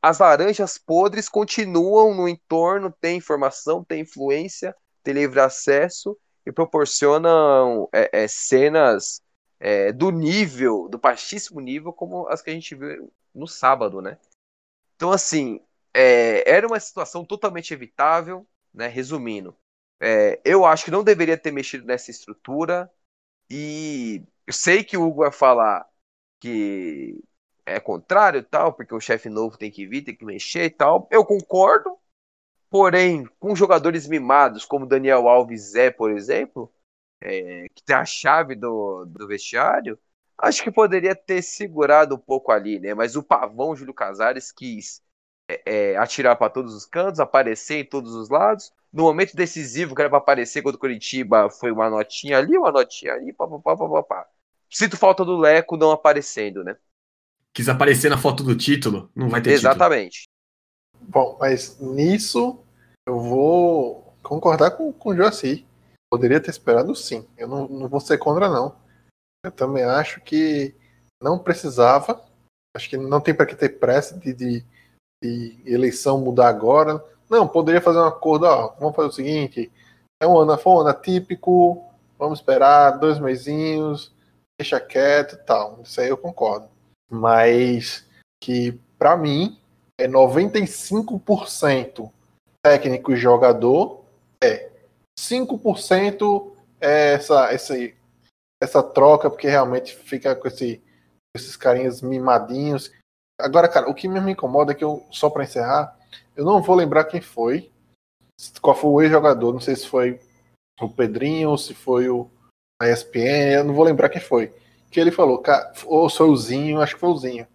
as laranjas podres continuam no entorno, tem informação, tem influência, tem livre acesso e proporcionam é, é, cenas é, do nível, do baixíssimo nível, como as que a gente viu no sábado, né? Então, assim, é, era uma situação totalmente evitável, né? Resumindo, é, eu acho que não deveria ter mexido nessa estrutura e eu sei que o Hugo vai falar que é contrário tal, porque o chefe novo tem que vir, tem que mexer e tal. Eu concordo, Porém, com jogadores mimados, como Daniel Alves é, por exemplo, é, que tem a chave do, do vestiário, acho que poderia ter segurado um pouco ali, né? Mas o pavão Júlio Casares quis é, é, atirar para todos os cantos, aparecer em todos os lados. No momento decisivo, que era para aparecer contra o Curitiba, foi uma notinha ali, uma notinha ali, papapá, papapá. Sinto falta do Leco não aparecendo, né? Quis aparecer na foto do título, não vai ter Exatamente. Título. Bom, mas nisso eu vou concordar com, com o Joaci. Poderia ter esperado sim. Eu não, não vou ser contra, não. Eu também acho que não precisava. Acho que não tem para que ter pressa de, de, de, eleição mudar agora. Não, poderia fazer um acordo. Ó, vamos fazer o seguinte: é um ano, foi um ano atípico. Vamos esperar dois mesinhos, deixa quieto e tal. Isso aí eu concordo. Mas que, para mim, é 95% técnico e jogador, é 5% é essa, essa, essa troca, porque realmente fica com esse, esses carinhas mimadinhos. Agora, cara, o que me incomoda é que eu, só para encerrar, eu não vou lembrar quem foi, qual foi o ex-jogador, não sei se foi o Pedrinho ou se foi o a ESPN, eu não vou lembrar quem foi. Que ele falou, ou foi o Zinho, acho que foi o Zinho.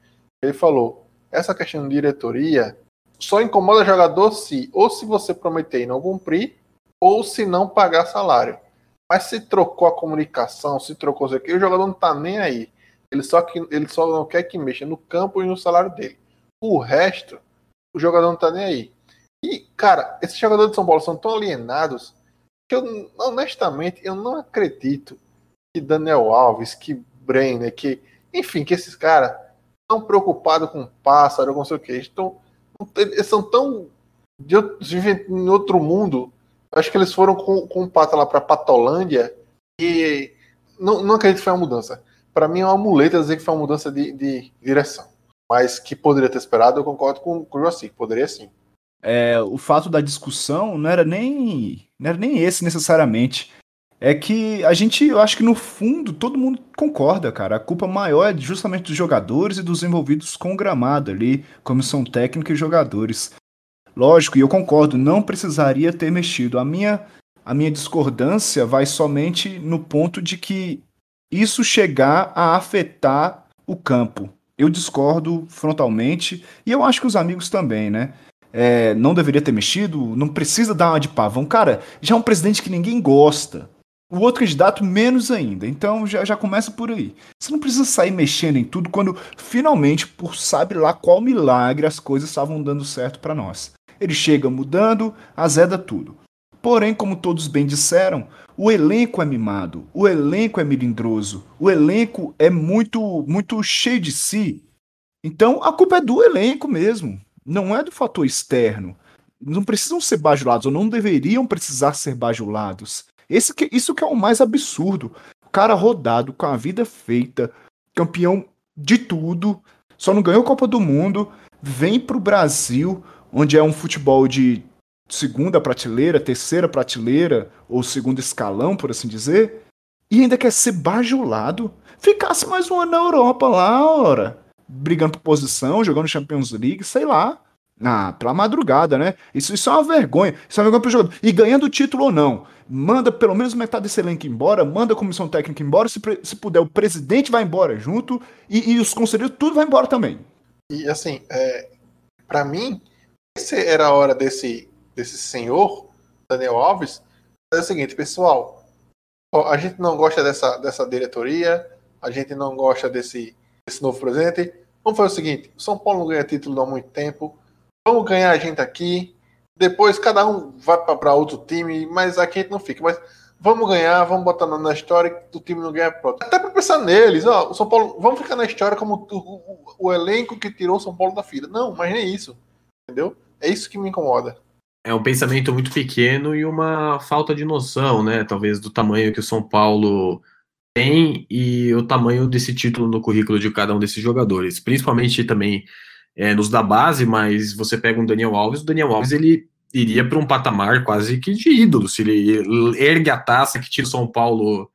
Ele falou: essa questão de diretoria só incomoda jogador se ou se você prometer e não cumprir, ou se não pagar salário. Mas se trocou a comunicação, se trocou isso aqui, o jogador não tá nem aí. Ele só, que, ele só não quer que mexa no campo e no salário dele. O resto, o jogador não tá nem aí. E, cara, esses jogadores de São Paulo são tão alienados que eu, honestamente, eu não acredito que Daniel Alves, que Brenner, que, enfim, que esses caras tão preocupados com pássaro, com sei o que. Estão, eles são tão. De, vivem em outro mundo. Acho que eles foram com, com o Pato lá para Patolândia e não, não acredito que foi uma mudança. Para mim é uma muleta dizer que foi uma mudança de, de direção. Mas que poderia ter esperado, eu concordo com, com o Jossi, poderia sim. É, o fato da discussão não era nem não era nem esse necessariamente. é que a gente, eu acho que no fundo todo mundo concorda, cara. A culpa maior é justamente dos jogadores e dos envolvidos com o gramado ali, comissão técnica e jogadores. Lógico, e eu concordo, não precisaria ter mexido. A minha, a minha discordância vai somente no ponto de que isso chegar a afetar o campo. Eu discordo frontalmente, e eu acho que os amigos também, né? É, não deveria ter mexido, não precisa dar uma de pavão. Cara, já é um presidente que ninguém gosta. O outro candidato, menos ainda. Então já, já começa por aí. Você não precisa sair mexendo em tudo quando finalmente, por sabe lá qual milagre, as coisas estavam dando certo para nós. Ele chega mudando, azeda tudo. Porém, como todos bem disseram, o elenco é mimado, o elenco é melindroso, o elenco é muito, muito cheio de si. Então a culpa é do elenco mesmo, não é do fator externo. Não precisam ser bajulados, ou não deveriam precisar ser bajulados. Esse que, isso que é o mais absurdo. O cara rodado, com a vida feita, campeão de tudo, só não ganhou Copa do Mundo, vem pro Brasil onde é um futebol de segunda prateleira, terceira prateleira, ou segundo escalão, por assim dizer, e ainda quer ser bajulado, ficasse mais um ano na Europa lá, ora, brigando por posição, jogando Champions League, sei lá. Ah, pela madrugada, né? Isso, isso é uma vergonha. Isso é uma vergonha pro jogador. E ganhando o título ou não. Manda pelo menos metade desse elenco embora, manda a comissão técnica embora. Se, se puder, o presidente vai embora junto e, e os conselheiros, tudo vai embora também. E assim, é, para mim, essa era a hora desse, desse senhor, Daniel Alves, é o seguinte, pessoal, a gente não gosta dessa, dessa diretoria, a gente não gosta desse, desse novo presidente. Vamos fazer o seguinte: São Paulo não ganha título há muito tempo, vamos ganhar a gente aqui, depois cada um vai para outro time, mas aqui a gente não fica. Mas vamos ganhar, vamos botar na história que o time não ganha pronto. Até para pensar neles, ó, o São Paulo, vamos ficar na história como o, o, o elenco que tirou o São Paulo da fila. Não, mas nem isso. Entendeu? É isso que me incomoda. É um pensamento muito pequeno e uma falta de noção, né? Talvez do tamanho que o São Paulo tem e o tamanho desse título no currículo de cada um desses jogadores. Principalmente também é, nos da base, mas você pega um Daniel Alves, o Daniel Alves ele iria para um patamar quase que de ídolo. Se ele ergue a taça que tira o São Paulo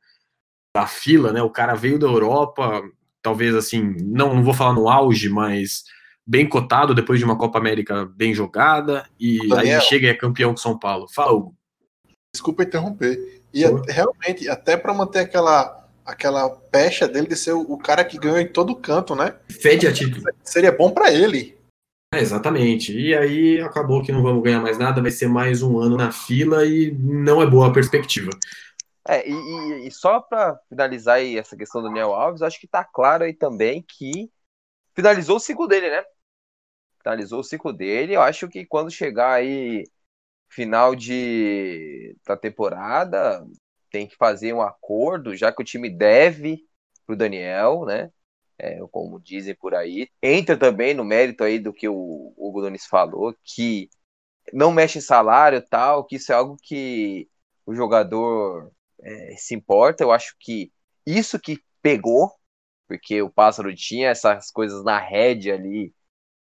da fila, né? O cara veio da Europa, talvez assim, não, não vou falar no auge, mas bem cotado depois de uma Copa América bem jogada e Daniel, aí chega e é campeão com São Paulo. Fala, Hugo. Desculpa interromper. E realmente, até para manter aquela aquela pecha dele de ser o, cara que ganhou em todo canto, né? Fede a título. Seria bom para ele. É, exatamente. E aí acabou que não vamos ganhar mais nada, vai ser mais um ano na fila e não é boa a perspectiva. É, e, e só para finalizar aí essa questão do Daniel Alves, acho que tá claro aí também que finalizou o ciclo dele, né? Finalizou o ciclo dele. Eu acho que quando chegar aí final de da temporada, tem que fazer um acordo, já que o time deve pro Daniel, né? É, como dizem por aí. Entra também no mérito aí do que o Hugo Nunes falou, que não mexe em salário tal, que isso é algo que o jogador é, se importa. Eu acho que isso que pegou, porque o Pássaro tinha essas coisas na rede ali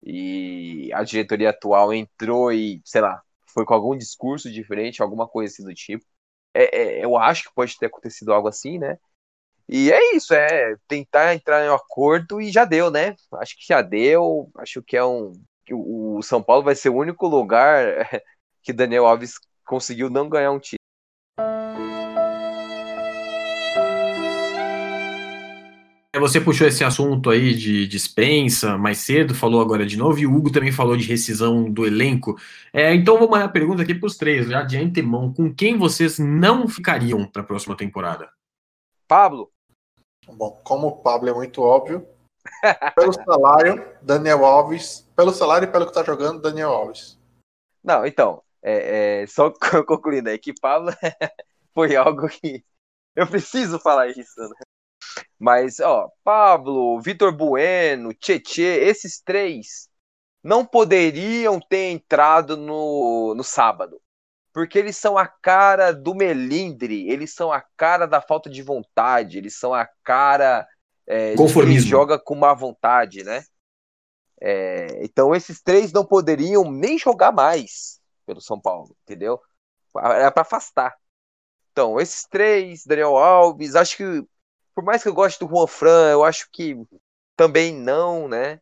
e a diretoria atual entrou e, sei lá, foi com algum discurso diferente, alguma coisa assim do tipo. É, é, eu acho que pode ter acontecido algo assim, né? E é isso, é tentar entrar em um acordo e já deu, né? Acho que já deu. Acho que é um. O São Paulo vai ser o único lugar que Daniel Alves conseguiu não ganhar um você puxou esse assunto aí de dispensa mais cedo, falou agora de novo, e o Hugo também falou de rescisão do elenco. É, então vou mandar a pergunta aqui para os três, já de antemão, com quem vocês não ficariam para a próxima temporada? Pablo. Bom, como o Pablo é muito óbvio, pelo salário, Daniel Alves, pelo salário e pelo que está jogando, Daniel Alves. Não, então, é, é, só concluindo aí que Pablo foi algo que eu preciso falar isso, né? Mas, ó, Pablo, Vitor Bueno, Tietê, esses três não poderiam ter entrado no, no sábado. Porque eles são a cara do melindre, eles são a cara da falta de vontade, eles são a cara é, de quem joga com má vontade, né? É, então esses três não poderiam nem jogar mais pelo São Paulo, entendeu? Era para afastar. Então, esses três, Daniel Alves, acho que, por mais que eu goste do Juan Fran, eu acho que também não, né?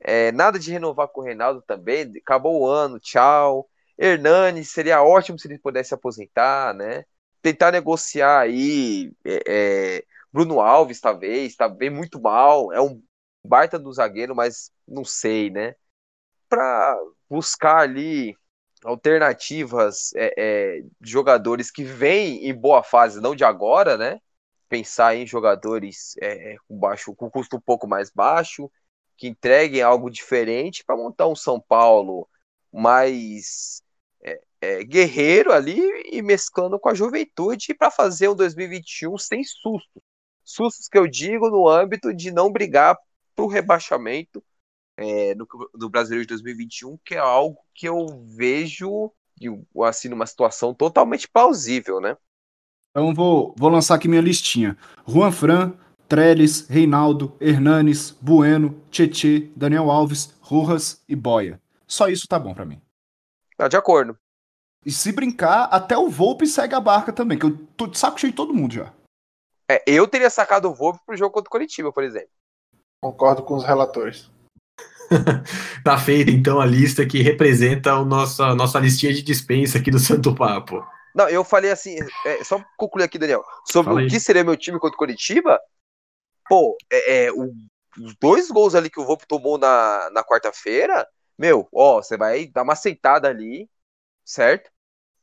É, nada de renovar com o Reinaldo também, acabou o ano, tchau. Hernani, seria ótimo se ele pudesse aposentar, né? Tentar negociar aí, é, é, Bruno Alves, talvez, tá bem muito mal, é um baita do zagueiro, mas não sei, né? Para buscar ali alternativas é, é, de jogadores que vêm em boa fase, não de agora, né? Pensar em jogadores é, é com baixo, com custo um pouco mais baixo, que entreguem algo diferente para montar um São Paulo mais é, é, guerreiro ali e mesclando com a juventude para fazer um 2021 sem sustos. Sustos que eu digo no âmbito de não brigar para o rebaixamento é, no, no Brasileiro de 2021, que é algo que eu vejo assim numa situação totalmente plausível, né? Então vou, vou lançar aqui minha listinha. Juan Fran, Trellis, Reinaldo, Hernanes, Bueno, Tietê, Daniel Alves, Rojas e Boia. Só isso tá bom para mim. Tá de acordo. E se brincar, até o Volpe segue a barca também, que eu tô de saco cheio de todo mundo já. É, eu teria sacado o Volpe pro jogo contra o Curitiba, por exemplo. Concordo com os relatores. tá feita então a lista que representa a nossa, nossa listinha de dispensa aqui do Santo Papo. Não, eu falei assim, é, só concluir aqui, Daniel, sobre Fala o que seria meu time contra o Curitiba. Pô, é, é, o, os dois gols ali que o Volpe tomou na, na quarta-feira, meu, ó, você vai dar uma aceitada ali, certo?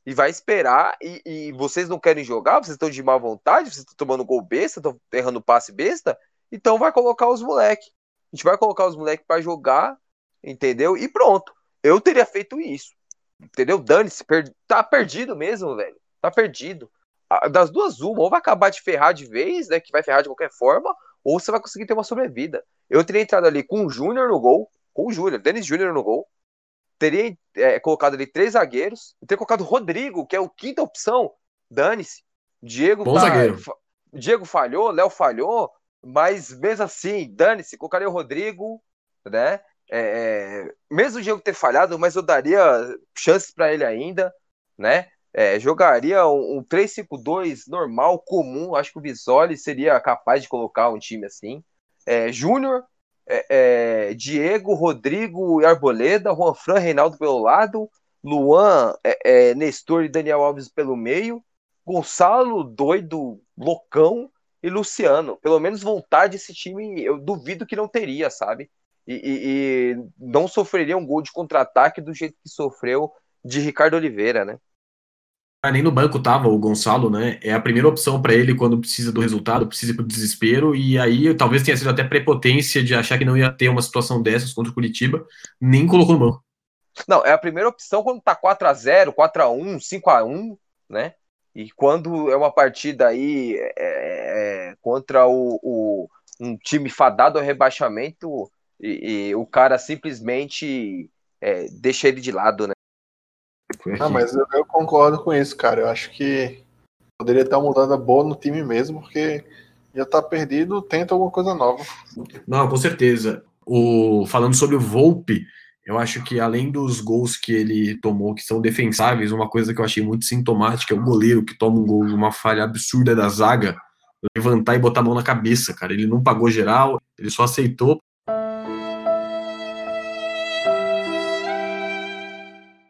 E vai esperar, e, e vocês não querem jogar, vocês estão de má vontade, vocês estão tomando gol besta, estão errando passe besta, então vai colocar os moleques. A gente vai colocar os moleques para jogar, entendeu? E pronto. Eu teria feito isso. Entendeu? Dane-se, per... tá perdido mesmo, velho. Tá perdido. Das duas, uma, ou vai acabar de ferrar de vez, né? Que vai ferrar de qualquer forma, ou você vai conseguir ter uma sobrevida. Eu teria entrado ali com o Júnior no gol, com o Júnior, Denis Júnior no gol. Teria é, colocado ali três zagueiros. Teria colocado o Rodrigo, que é o quinta opção. Dane-se. Diego Bom tá, zagueiro. Diego falhou, Léo falhou. Mas mesmo assim, dane-se, colocaria o Rodrigo, né? É, é mesmo o Diego ter falhado, mas eu daria chances para ele ainda, né? É, jogaria um, um 3-5-2 normal, comum. Acho que o Visoli seria capaz de colocar um time assim. É, Júnior, é, é, Diego, Rodrigo e Arboleda, Juan Fran, Reinaldo pelo lado, Luan, é, Nestor e Daniel Alves pelo meio, Gonçalo, doido, loucão, e Luciano. Pelo menos vontade esse time, eu duvido que não teria, sabe? E, e, e não sofreria um gol de contra-ataque do jeito que sofreu de Ricardo Oliveira, né? Ah, nem no banco tava o Gonçalo, né? É a primeira opção para ele quando precisa do resultado, precisa pro desespero, e aí talvez tenha sido até prepotência de achar que não ia ter uma situação dessas contra o Curitiba, nem colocou no banco. Não, é a primeira opção quando tá 4 a 0 4 a 1 5 a 1 né? E quando é uma partida aí é, é, contra o, o, um time fadado ao rebaixamento, e, e o cara simplesmente é, deixa ele de lado, né? Ah, mas eu, eu, concordo com isso, cara. Eu acho que poderia ter uma mudada boa no time mesmo, porque já tá perdido, tenta alguma coisa nova. Não, com certeza. O, falando sobre o Volpe, eu acho que além dos gols que ele tomou, que são defensáveis, uma coisa que eu achei muito sintomática é o goleiro que toma um gol, uma falha absurda da zaga, levantar e botar a mão na cabeça, cara. Ele não pagou geral, ele só aceitou.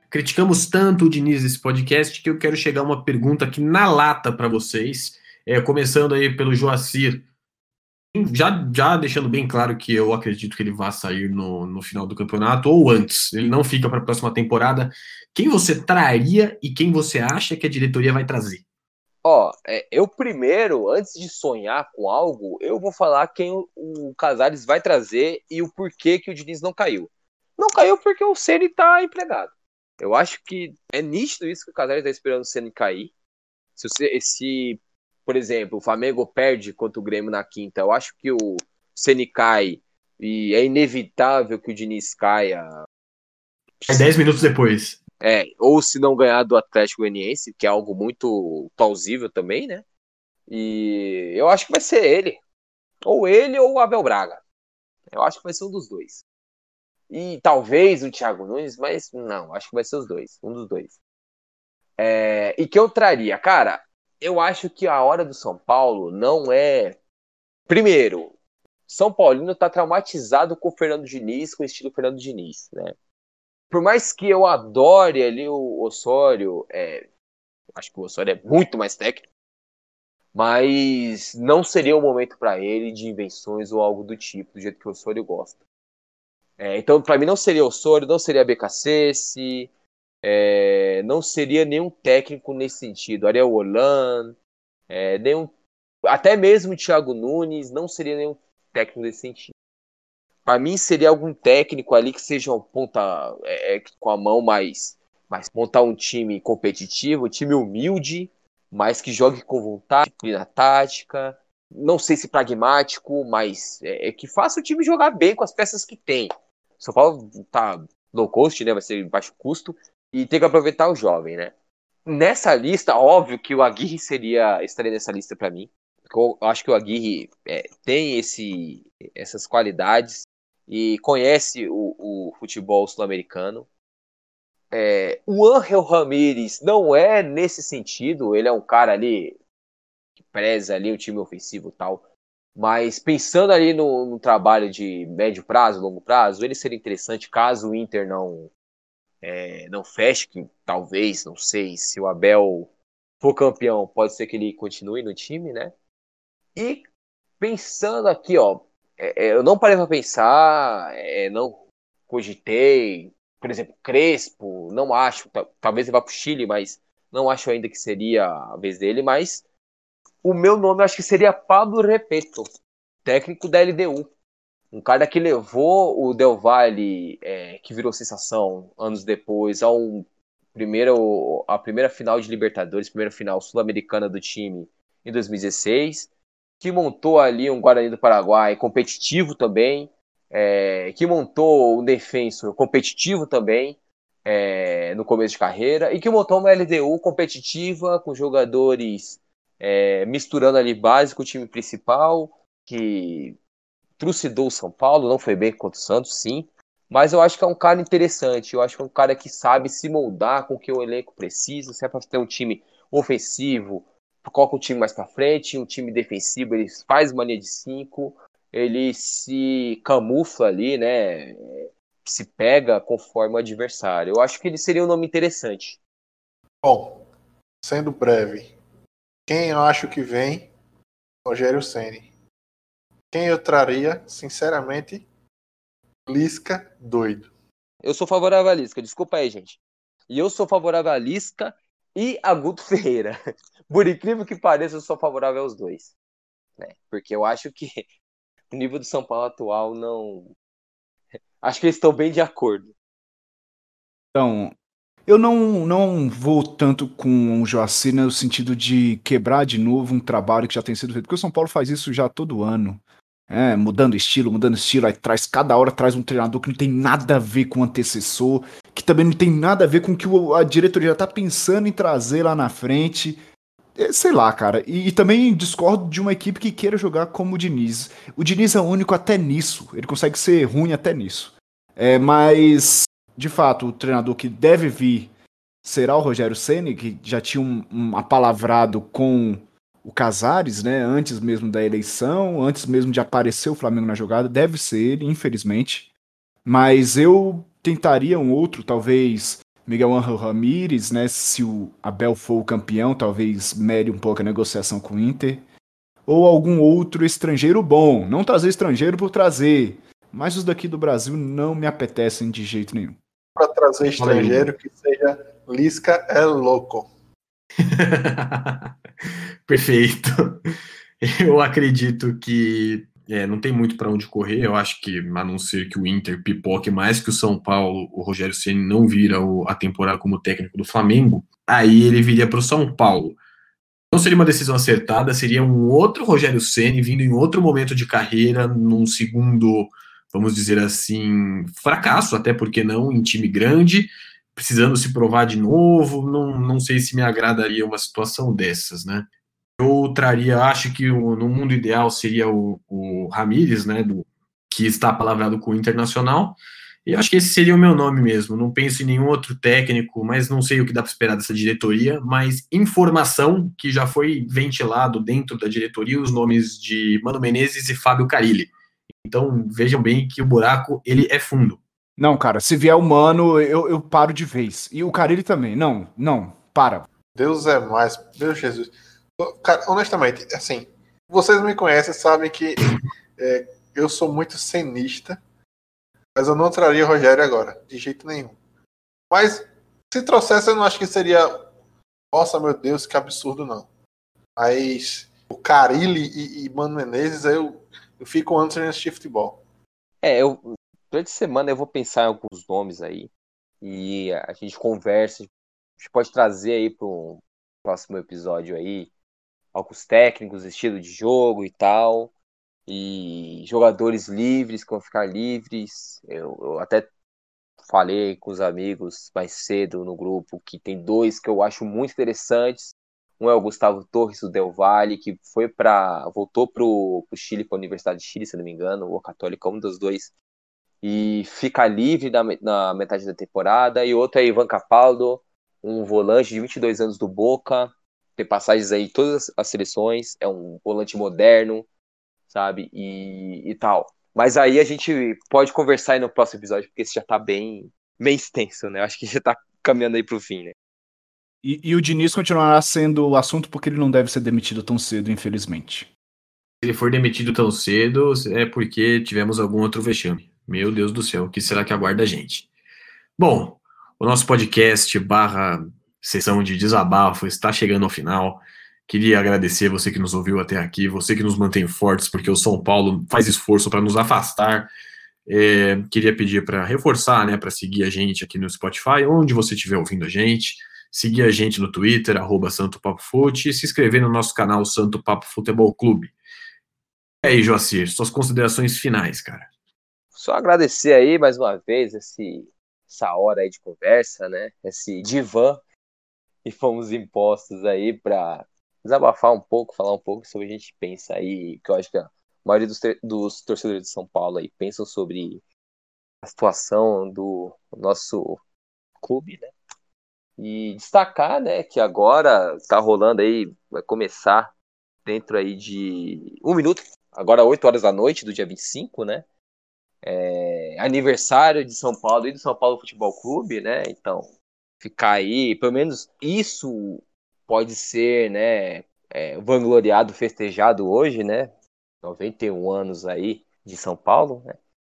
Criticamos tanto o Diniz nesse podcast que eu quero chegar uma pergunta aqui na lata para vocês. É, começando aí pelo Joacir já, já deixando bem claro que eu acredito que ele vai sair no, no final do campeonato ou antes, ele não fica para a próxima temporada. Quem você traria e quem você acha que a diretoria vai trazer? Ó, é, eu primeiro, antes de sonhar com algo, eu vou falar quem o, o Casares vai trazer e o porquê que o Diniz não caiu. Não caiu porque o Ceni tá empregado. Eu acho que é nítido isso que o Casares está esperando o Ceni cair. Se, se por exemplo, o Flamengo perde contra o Grêmio na quinta, eu acho que o Ceni cai e é inevitável que o Diniz caia. É 10 minutos depois. É, ou se não ganhar do Atlético Goianiense, que é algo muito plausível também, né? E eu acho que vai ser ele. Ou ele ou o Abel Braga. Eu acho que vai ser um dos dois. E talvez o Thiago Nunes, mas não, acho que vai ser os dois. Um dos dois. É, e que eu traria? Cara, eu acho que a hora do São Paulo não é. Primeiro, São Paulino tá traumatizado com o Fernando Diniz, com o estilo Fernando Diniz, né? Por mais que eu adore ali o Osório, é... acho que o Osório é muito mais técnico, mas não seria o momento para ele de invenções ou algo do tipo, do jeito que o Osório gosta. É, então, para mim, não seria Osório, não seria BKC, é, não seria nenhum técnico nesse sentido. Ariel Holan, é, nenhum, até mesmo o Thiago Nunes, não seria nenhum técnico nesse sentido. Para mim, seria algum técnico ali que seja um ponta é, é, com a mão mais, mais montar um time competitivo, um time humilde, mas que jogue com vontade, disciplina tática. Não sei se pragmático, mas é, é que faça o time jogar bem com as peças que tem. São Paulo tá low cost, né? Vai ser baixo custo e tem que aproveitar o jovem, né? Nessa lista, óbvio que o Aguirre seria estaria nessa lista para mim. Eu acho que o Aguirre é, tem esse, essas qualidades e conhece o, o futebol sul-americano. É, o Angel Ramírez não é nesse sentido, ele é um cara ali que preza ali o time ofensivo tal. Mas pensando ali no, no, trabalho de médio prazo, longo prazo, ele seria interessante caso o Inter não é, não feche, que talvez, não sei, se o Abel for campeão, pode ser que ele continue no time, né? E pensando aqui, ó, é, é eu não parei para pensar, é, não cogitei, por exemplo, Crespo, não acho, talvez ele vá para o Chile, mas não acho ainda que seria a vez dele, mas o meu nome acho que seria Pablo Repeto, técnico da LDU. Um cara que levou o Del Valle, é, que virou sensação anos depois, ao primeiro, a primeira final de Libertadores, primeira final sul-americana do time em 2016, que montou ali um Guarani do Paraguai competitivo também, é, que montou um defensor competitivo também é, no começo de carreira, e que montou uma LDU competitiva com jogadores é, misturando ali básico o time principal, que trucidou o São Paulo, não foi bem contra o Santos, sim. Mas eu acho que é um cara interessante. Eu acho que é um cara que sabe se moldar com o que o elenco precisa. Se é para ter um time ofensivo, coloca o time mais para frente. Um time defensivo, ele faz mania de cinco. Ele se camufla ali, né? Se pega conforme o adversário. Eu acho que ele seria um nome interessante. Bom, sendo breve, quem eu acho que vem? Rogério Ceni. Quem eu traria, sinceramente, Lisca doido. Eu sou favorável a Lisca, desculpa aí, gente. E eu sou favorável a Lisca e a Guto Ferreira. Por incrível que pareça, eu sou favorável aos dois. Né? Porque eu acho que o nível do São Paulo atual não. Acho que eles estão bem de acordo. Então, eu não, não vou tanto com o Joacir no sentido de quebrar de novo um trabalho que já tem sido feito, porque o São Paulo faz isso já todo ano. É, mudando estilo, mudando estilo, aí traz cada hora traz um treinador que não tem nada a ver com o antecessor, que também não tem nada a ver com o que a diretoria já tá pensando em trazer lá na frente. É, sei lá, cara. E, e, também discordo de uma equipe que queira jogar como o Diniz. O Diniz é único até nisso. Ele consegue ser ruim até nisso. É, mas, de fato, o treinador que deve vir será o Rogério Ceni, que já tinha um, um apalavrado com o Casares, né, antes mesmo da eleição, antes mesmo de aparecer o Flamengo na jogada, deve ser ele, infelizmente. Mas eu tentaria um outro, talvez Miguel Angel Ramírez, né, se o Abel for o campeão, talvez mere um pouco a negociação com o Inter. Ou algum outro estrangeiro bom. Não trazer estrangeiro por trazer. Mas os daqui do Brasil não me apetecem de jeito nenhum. Para trazer estrangeiro que seja Lisca é louco. Perfeito. Eu acredito que é, não tem muito para onde correr. Eu acho que, a não ser que o Inter pipoque mais que o São Paulo, o Rogério Ceni não vira o, a temporada como técnico do Flamengo, aí ele viria para o São Paulo. Não seria uma decisão acertada, seria um outro Rogério Ceni vindo em outro momento de carreira, num segundo, vamos dizer assim, fracasso, até porque não, em time grande, precisando se provar de novo. Não, não sei se me agradaria uma situação dessas, né? Eu traria, acho que o, no mundo ideal seria o, o Ramires, né, do, que está palavrado com o Internacional. E acho que esse seria o meu nome mesmo. Não penso em nenhum outro técnico, mas não sei o que dá para esperar dessa diretoria. Mas informação que já foi ventilado dentro da diretoria os nomes de Mano Menezes e Fábio Carilli. Então vejam bem que o buraco ele é fundo. Não, cara, se vier o Mano, eu, eu paro de vez. E o Carilli também. Não, não, para. Deus é mais. Deus Jesus. Cara, honestamente, assim, vocês me conhecem, sabem que é, eu sou muito cenista, mas eu não traria o Rogério agora, de jeito nenhum. Mas se trouxesse, eu não acho que seria. Nossa, meu Deus, que absurdo, não. Mas o Carilli e, e Mano Menezes, eu, eu fico antes nesse futebol. É, eu, durante a semana eu vou pensar em alguns nomes aí e a gente conversa. A gente pode trazer aí para um próximo episódio aí alguns técnicos, estilo de jogo e tal, e jogadores livres que vão ficar livres. Eu, eu até falei com os amigos mais cedo no grupo que tem dois que eu acho muito interessantes. Um é o Gustavo Torres do Del Valle, que foi para voltou para o Chile, para a Universidade de Chile, se não me engano, ou Católica, um dos dois e fica livre na, na metade da temporada. E outro é Ivan Capaldo, um volante de 22 anos do Boca, tem passagens aí em todas as seleções, é um volante moderno, sabe? E, e tal. Mas aí a gente pode conversar aí no próximo episódio, porque esse já tá bem, bem extenso, né? Acho que já tá caminhando aí pro fim, né? E, e o Diniz continuará sendo o assunto porque ele não deve ser demitido tão cedo, infelizmente. Se ele for demitido tão cedo, é porque tivemos algum outro vexame. Meu Deus do céu, o que será que aguarda a gente? Bom, o nosso podcast barra sessão de desabafo está chegando ao final. Queria agradecer você que nos ouviu até aqui, você que nos mantém fortes, porque o São Paulo faz esforço para nos afastar. É, queria pedir para reforçar, né, para seguir a gente aqui no Spotify, onde você estiver ouvindo a gente, seguir a gente no Twitter, arroba Santo Papo Fute, e se inscrever no nosso canal Santo Papo Futebol Clube. E aí, Joacir, suas considerações finais, cara. Só agradecer aí mais uma vez esse, essa hora aí de conversa, né? Esse divã e fomos impostos aí para desabafar um pouco, falar um pouco sobre o que a gente pensa aí, que eu acho que a maioria dos, dos torcedores de São Paulo aí pensam sobre a situação do nosso clube, né? E destacar, né, que agora está rolando aí, vai começar dentro aí de um minuto, agora 8 horas da noite do dia 25, né? é, aniversário de São Paulo e do São Paulo Futebol Clube, né? Então, ficar aí, pelo menos isso pode ser, né, é, vangloriado, festejado hoje, né? 91 anos aí de São Paulo, né?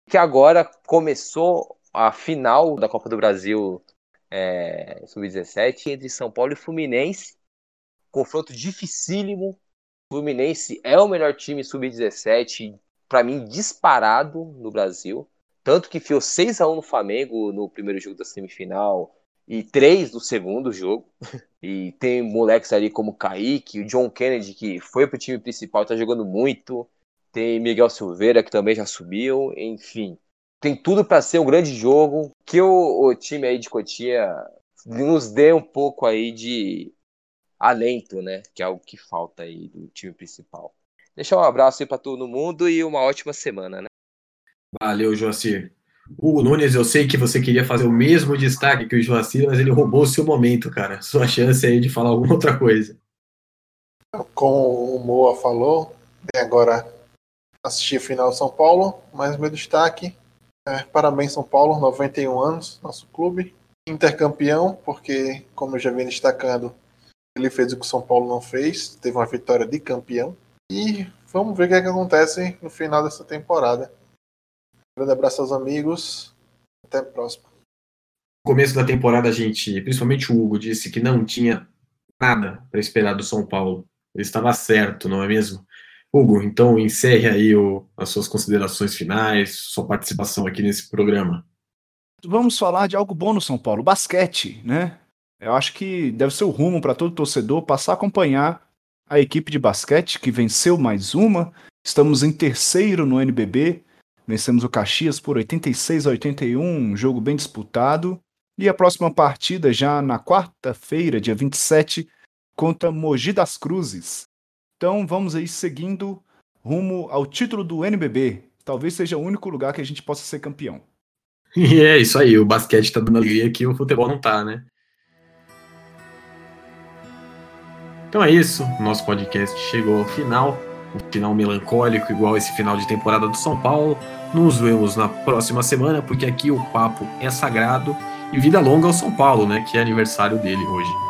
Que agora começou a final da Copa do Brasil é, Sub-17 entre São Paulo e Fluminense. Confronto dificílimo. Fluminense é o melhor time Sub-17 para mim, disparado no Brasil. Tanto que fez 6 a 1 no Flamengo no primeiro jogo da semifinal e 3 no segundo jogo. E tem moleques ali como Kaique, o John Kennedy, que foi pro time principal, tá jogando muito. Tem Miguel Silveira, que também já subiu. Enfim, tem tudo para ser um grande jogo. Que o, o time aí de Cotia nos dê um pouco aí de alento, né? Que é algo que falta aí do time principal. Deixar um abraço aí para todo mundo e uma ótima semana, né? Valeu, Joacir. Hugo Nunes, eu sei que você queria fazer o mesmo destaque que o Joacir, mas ele roubou o seu momento, cara. Sua chance aí de falar alguma outra coisa. Como o Moa falou, agora assisti a final São Paulo, mas meu destaque é parabéns São Paulo, 91 anos, nosso clube. Intercampeão, porque, como eu já vim destacando, ele fez o que o São Paulo não fez, teve uma vitória de campeão. E vamos ver o que, é que acontece no final dessa temporada. Um grande abraço aos amigos. Até a próxima. No começo da temporada, a gente, principalmente o Hugo, disse que não tinha nada para esperar do São Paulo. Ele estava certo, não é mesmo? Hugo, então encerre aí o, as suas considerações finais, sua participação aqui nesse programa. Vamos falar de algo bom no São Paulo, basquete, né? Eu acho que deve ser o rumo para todo torcedor passar a acompanhar a equipe de basquete, que venceu mais uma. Estamos em terceiro no NBB. Vencemos o Caxias por 86 a 81, um jogo bem disputado. E a próxima partida, já na quarta-feira, dia 27, contra Mogi das Cruzes. Então vamos aí seguindo rumo ao título do NBB. Talvez seja o único lugar que a gente possa ser campeão. E é isso aí, o basquete tá dando alegria que o futebol não tá, né? Então é isso, nosso podcast chegou ao final, um final melancólico, igual esse final de temporada do São Paulo. Nos vemos na próxima semana, porque aqui o papo é sagrado e vida longa ao São Paulo, né? Que é aniversário dele hoje.